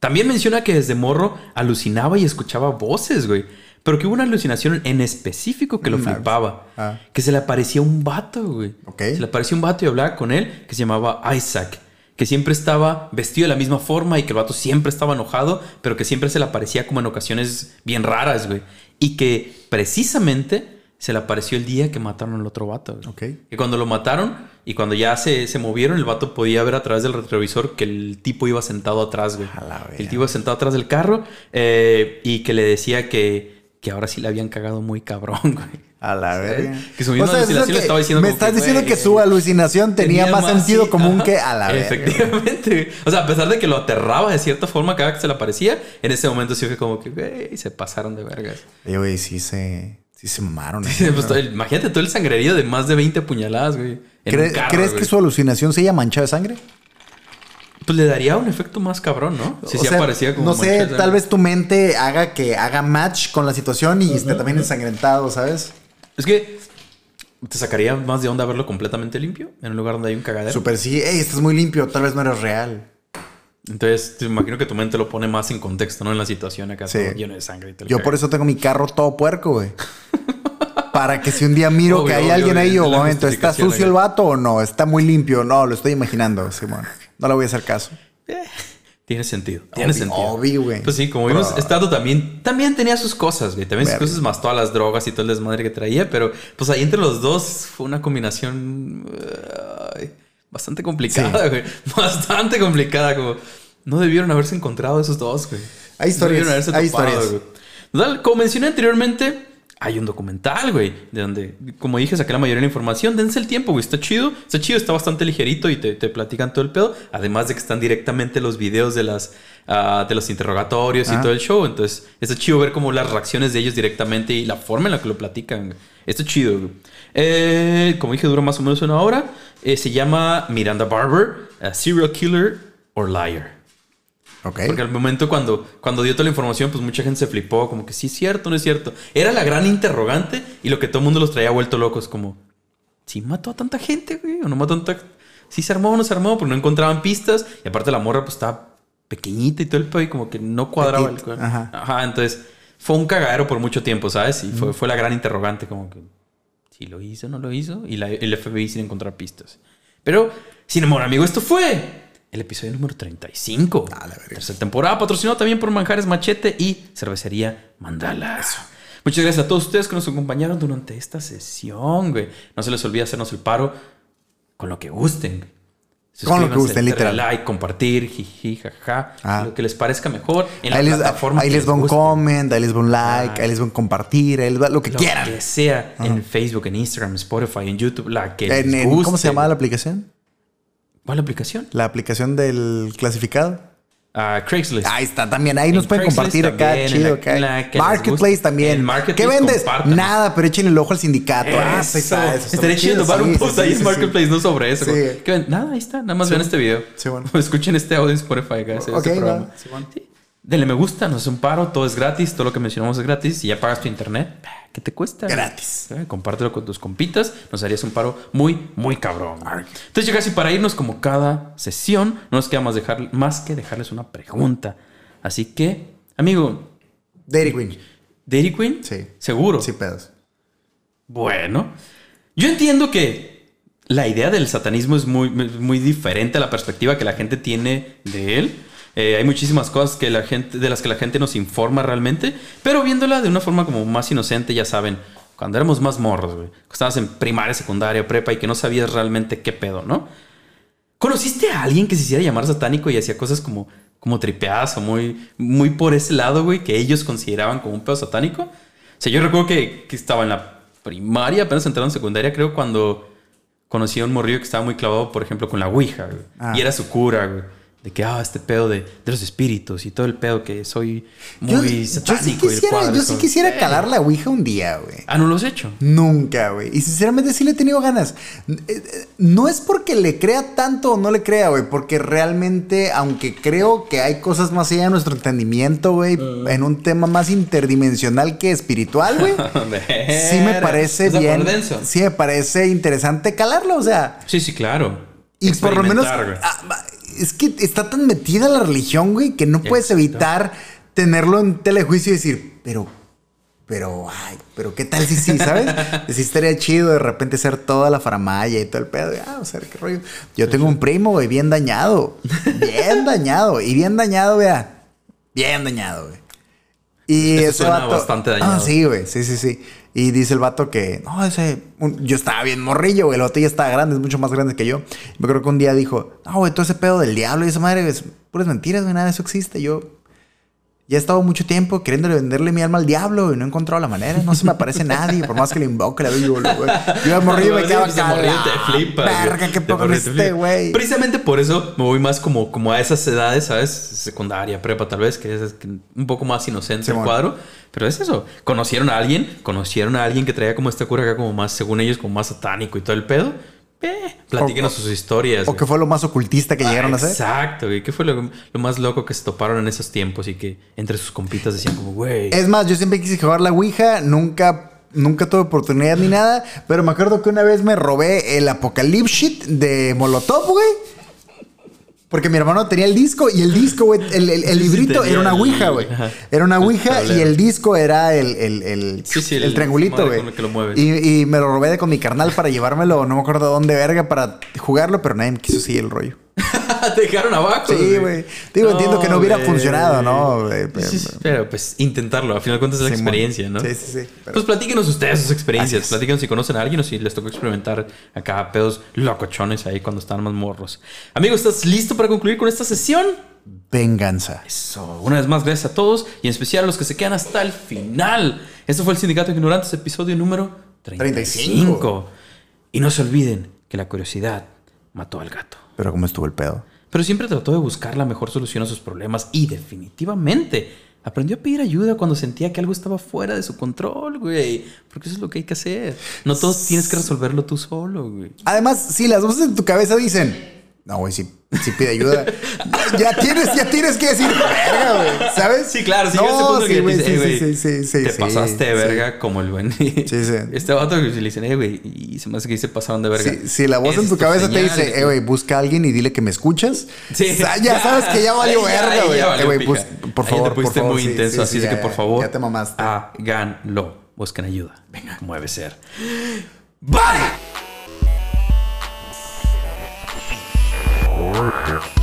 También menciona que desde morro alucinaba y escuchaba voces, güey. Pero que hubo una alucinación en específico que lo flipaba. ah. Que se le aparecía un vato, güey. Ok. Se le aparecía un vato y hablaba con él que se llamaba Isaac. Que siempre estaba vestido de la misma forma y que el vato siempre estaba enojado, pero que siempre se le aparecía como en ocasiones bien raras, güey. Y que precisamente se le apareció el día que mataron al otro vato. güey. Ok. Que cuando lo mataron y cuando ya se, se movieron, el vato podía ver a través del retrovisor que el tipo iba sentado atrás, güey. A la verga. El tipo iba sentado atrás del carro eh, y que le decía que, que ahora sí le habían cagado muy cabrón, güey. A la verga. Que su misma O sea, es lo alucinación estaba diciendo Me estás que, diciendo que su alucinación tenía, más, sentido sí, común ajá. que a la verga. Efectivamente. güey. O sea, a pesar de que lo aterraba de cierta forma cada vez que se le aparecía, en ese momento sí fue como que, güey, se pasaron de vergas. Oye, güey, sí se, sí se mamaron. Pues, todo el- imagínate todo el sangrerío de más de 20 puñaladas, güey. en ¿Cre- un carro, ¿Crees güey. que su alucinación se haya manchado de sangre? Pues le daría un efecto más cabrón, ¿no? Si O sí sea, aparecía como No sé, tal vez tu mente haga que haga match con la situación y esté también ensangrentado, ¿sabes? Es que te sacaría más de onda verlo completamente limpio en un lugar donde hay un cagadero. Super sí, hey, estás muy limpio, tal vez no eres real. Entonces, te imagino que tu mente lo pone más en contexto, ¿no? En la situación acá, Sí. lleno de sangre y el Yo por eso tengo mi carro todo puerco, güey. Para que si un día miro Obvio, que hay obvio, alguien ahí, obvio, o la momento, ¿está sucio el vato o no? ¿Está muy limpio? No, lo estoy imaginando, Simón. No le voy a hacer caso. Tiene sentido. Tiene Obvio, sentido. obvio, güey. Pues sí, como vimos. Estado también, también tenía sus cosas, güey. También sus cosas más todas las drogas y todo el desmadre que traía. Pero pues ahí entre los dos fue una combinación bastante complicada, güey. Bastante complicada. Como no debieron haberse encontrado esos dos, güey. Hay No historias, debieron haberse hay topado, historias. güey. Como mencioné anteriormente, hay un documental, güey, de donde, como dije, saqué la mayoría de la información. Dense el tiempo, güey. Está chido. Está chido, está bastante ligerito y te, te platican todo el pedo. Además de que están directamente los videos de las ah, de los interrogatorios y todo el show. Entonces, está chido ver como las reacciones de ellos directamente y la forma en la que lo platican. Está chido, güey. Eh, como dije, dura más o menos una hora. Eh, se llama Miranda Barber, a Serial Killer or Liar. Ok. Porque al momento cuando, cuando dio toda la información, pues mucha gente se flipó, como que sí es cierto, no es cierto. Era la gran interrogante y lo que todo el mundo los traía vuelto locos, como, ¿sí mató a tanta gente, güey? ¿O no mató a tanta... Sí se armó o no se armó, porque no encontraban pistas. Y aparte la morra pues estaba pequeñita y todo el pedo y como que no cuadraba el... Ajá. Ajá, entonces fue un cagadero por mucho tiempo, ¿sabes? Y fue, fue la gran interrogante, como que, ¿sí lo hizo o no lo hizo? Y la- el FBI sin encontrar pistas. Pero, sin amor, amigo, esto fue el episodio número 35. A la. Tercera temporada, patrocinado también por Manjares Machete y Cervecería Mandala. Muchas gracias a todos ustedes que nos acompañaron durante esta sesión, güey. No se les olvide hacernos el paro con lo que gusten. Con lo que gusten, literal. like, compartir, jiji, jaja. Ah. Lo que les parezca mejor. En Ahí la les, plataforma ahí que les va un comment, ahí les va un like, Ah. ahí les va un compartir, ahí les va lo que Lo quieran. que sea. En Facebook, en Instagram, Spotify, en YouTube. La que En- les en- guste. ¿Cómo se llamaba la aplicación? ¿Cuál aplicación? La aplicación del clasificado. Ah, Craigslist. Ahí está también. Ahí nos En pueden Craigslist compartir acá, chido. acá. les Marketplace también. Marketplace ¿Qué vendes? Nada, pero échenle el ojo al sindicato. Ah, ahí está, eso muy chido tomar un Sí, post sí, ahí sí, en sí, Marketplace, no sobre eso. Sí. Nada, ahí está. Nada más Sí, vean este video. Sí, bueno. Escuchen este audio en Spotify. acá, ese- Ok, ese va, programa. sí, bueno. Sí. Denle me gusta, nos hace un paro, todo es gratis, todo lo que mencionamos es gratis. Si ya pagas tu internet, ¿qué te cuesta? Gratis. Eh, Compártelo con tus compitas, nos harías un paro muy, muy cabrón. Entonces, ya casi para irnos, como cada sesión, no nos queda más, dejar, más que dejarles una pregunta. Así que, amigo, Dairy Queen. Dairy Queen, Sí. seguro. Sí, pedos. Bueno, yo entiendo que la idea del satanismo es muy, muy diferente a la perspectiva que la gente tiene de él. Eh, hay muchísimas cosas que la gente, de las que la gente nos informa realmente, pero viéndola de una forma como más inocente, ya saben, cuando éramos más morros, güey, estabas en primaria, secundaria, prepa y que no sabías realmente qué pedo, ¿no? ¿Conociste a alguien que se hiciera llamar satánico y hacía cosas como, como tripeadas o muy, muy por ese lado, güey, que ellos consideraban como un pedo satánico? O sea, yo recuerdo que, que estaba en la primaria, apenas entraron en secundaria, creo, cuando conocí a un morrillo que estaba muy clavado, por ejemplo, con la Ouija, güey. Ah. Y era su cura, güey. De que, ah, este pedo de, de los espíritus y todo el pedo que soy muy yo satánico. sí quisiera, yo sí quisiera Eh. calar la Ouija un día, güey. Ah, ¿no lo has hecho? Nunca, güey. Y sinceramente sí le he tenido ganas. Eh, eh, No es porque le crea tanto o no le crea, güey. Porque realmente, aunque creo que hay cosas más allá de nuestro entendimiento, güey, Mm. en un tema más interdimensional que espiritual, güey. sí me parece ¿Vas a bien. Sí me parece interesante calarlo, o sea. Sí, sí, claro. Y por lo menos. Ah, es que está tan metida la religión, güey, que no puedes Exacto. evitar tenerlo en telejuicio y decir, pero. Pero, ay, pero qué tal si sí, ¿sabes? Si estaría chido de repente ser toda la faramaya y todo el pedo. y, Ah, o sea, qué rollo. Yo tengo un primo, güey, bien dañado. Bien dañado. Y bien dañado, vea. Bien dañado, güey. Y Eso suena vato. bastante dañado. Ah, sí, güey. Sí, sí, sí. Y dice el vato que, no, ese. yo estaba bien morrillo, güey. El vato ya estaba grande, es mucho más grande que yo. Me creo que un día dijo, no, güey, todo ese pedo del diablo y esa madre es puras mentiras, güey, nada de eso existe. Yo ya he estado mucho tiempo queriendo venderle mi alma al diablo y no he encontrado la manera. No se me aparece nadie, por más que le invoque, le digo, güey. Yo de morrillo me Sí, de acá. morrillo "La te flipas, güey. Verga, qué poco este, flipas. güey. Precisamente por eso me voy más como, como a esas edades, ¿sabes? Secundaria, prepa, tal vez, que es un poco más inocente el Simón. cuadro. Pero es eso. Conocieron a alguien, conocieron a alguien que traía como esta cura acá, como más, según ellos, como más satánico y todo el pedo. Eh, platíquenos sus historias. O güey. que fue lo más ocultista que llegaron a hacer. Exacto, güey. ¿Qué fue lo, lo más loco que se toparon en esos tiempos y que entre sus compitas decían como, güey. Es más, yo siempre quise jugar la Ouija, nunca, nunca tuve oportunidad ni nada, pero me acuerdo que una vez me robé el Apocalypse de Molotov, güey. Porque mi hermano tenía el disco y el disco, güey, el, el- el Sí, sí, librito era una Ouija, güey. Era una Ouija y el disco era el, el, el, Sí, triangulito, güey. Y, y me lo robé de con mi carnal para llevármelo, no me acuerdo dónde verga, para jugarlo, pero nadie me quiso seguir el rollo. Te dejaron abajo. Sí, güey. Digo, entiendo que no hubiera funcionado, ¿no? Pero- Sí, sí, pero pues intentarlo. Al final de cuentas es la experiencia, ¿no? Sí, sí, sí. Pero- Pues platíquenos ustedes sus experiencias. Platíquenos si conocen a alguien o si les tocó experimentar acá pedos locochones ahí cuando estaban más morros. Amigo, ¿estás listo para concluir con esta sesión? Venganza. Eso. Una vez más, gracias a todos y en especial a los que se quedan hasta el final. Esto fue el Sindicato de Ignorantes, episodio número 35. 35. Y no se olviden que la curiosidad mató al gato. Pero ¿cómo estuvo el pedo? Pero siempre trató de buscar la mejor solución a sus problemas y definitivamente aprendió a pedir ayuda cuando sentía que algo estaba fuera de su control, güey. Porque eso es lo que hay que hacer. No todo tienes que resolverlo tú solo, güey. Además, si las voces en tu cabeza dicen, no, güey, si, si pide ayuda, ya tienes, ya tienes que decir, verga, güey, ¿sabes? Sí, claro, si no, llega ese punto sí, que güey, dices, sí, "Eh, güey, sí, sí, sí, te sí, pasaste de sí. verga como el buen. sí. Este vato que le dicen, eh, güey, y se me hace que se pasaron de verga. Si, la voz en tu cabeza te dice, eh, güey, busca a alguien y dile que me escuchas, Sí. o sea, ya sabes que ya valió verga, güey. Eh, güey, por Ahí favor, te pusiste muy sí, intenso, sí, así sí, es que por favor, Ya te mamaste. háganlo. Busquen ayuda. Venga. Como debe ser. Bye. Delicious.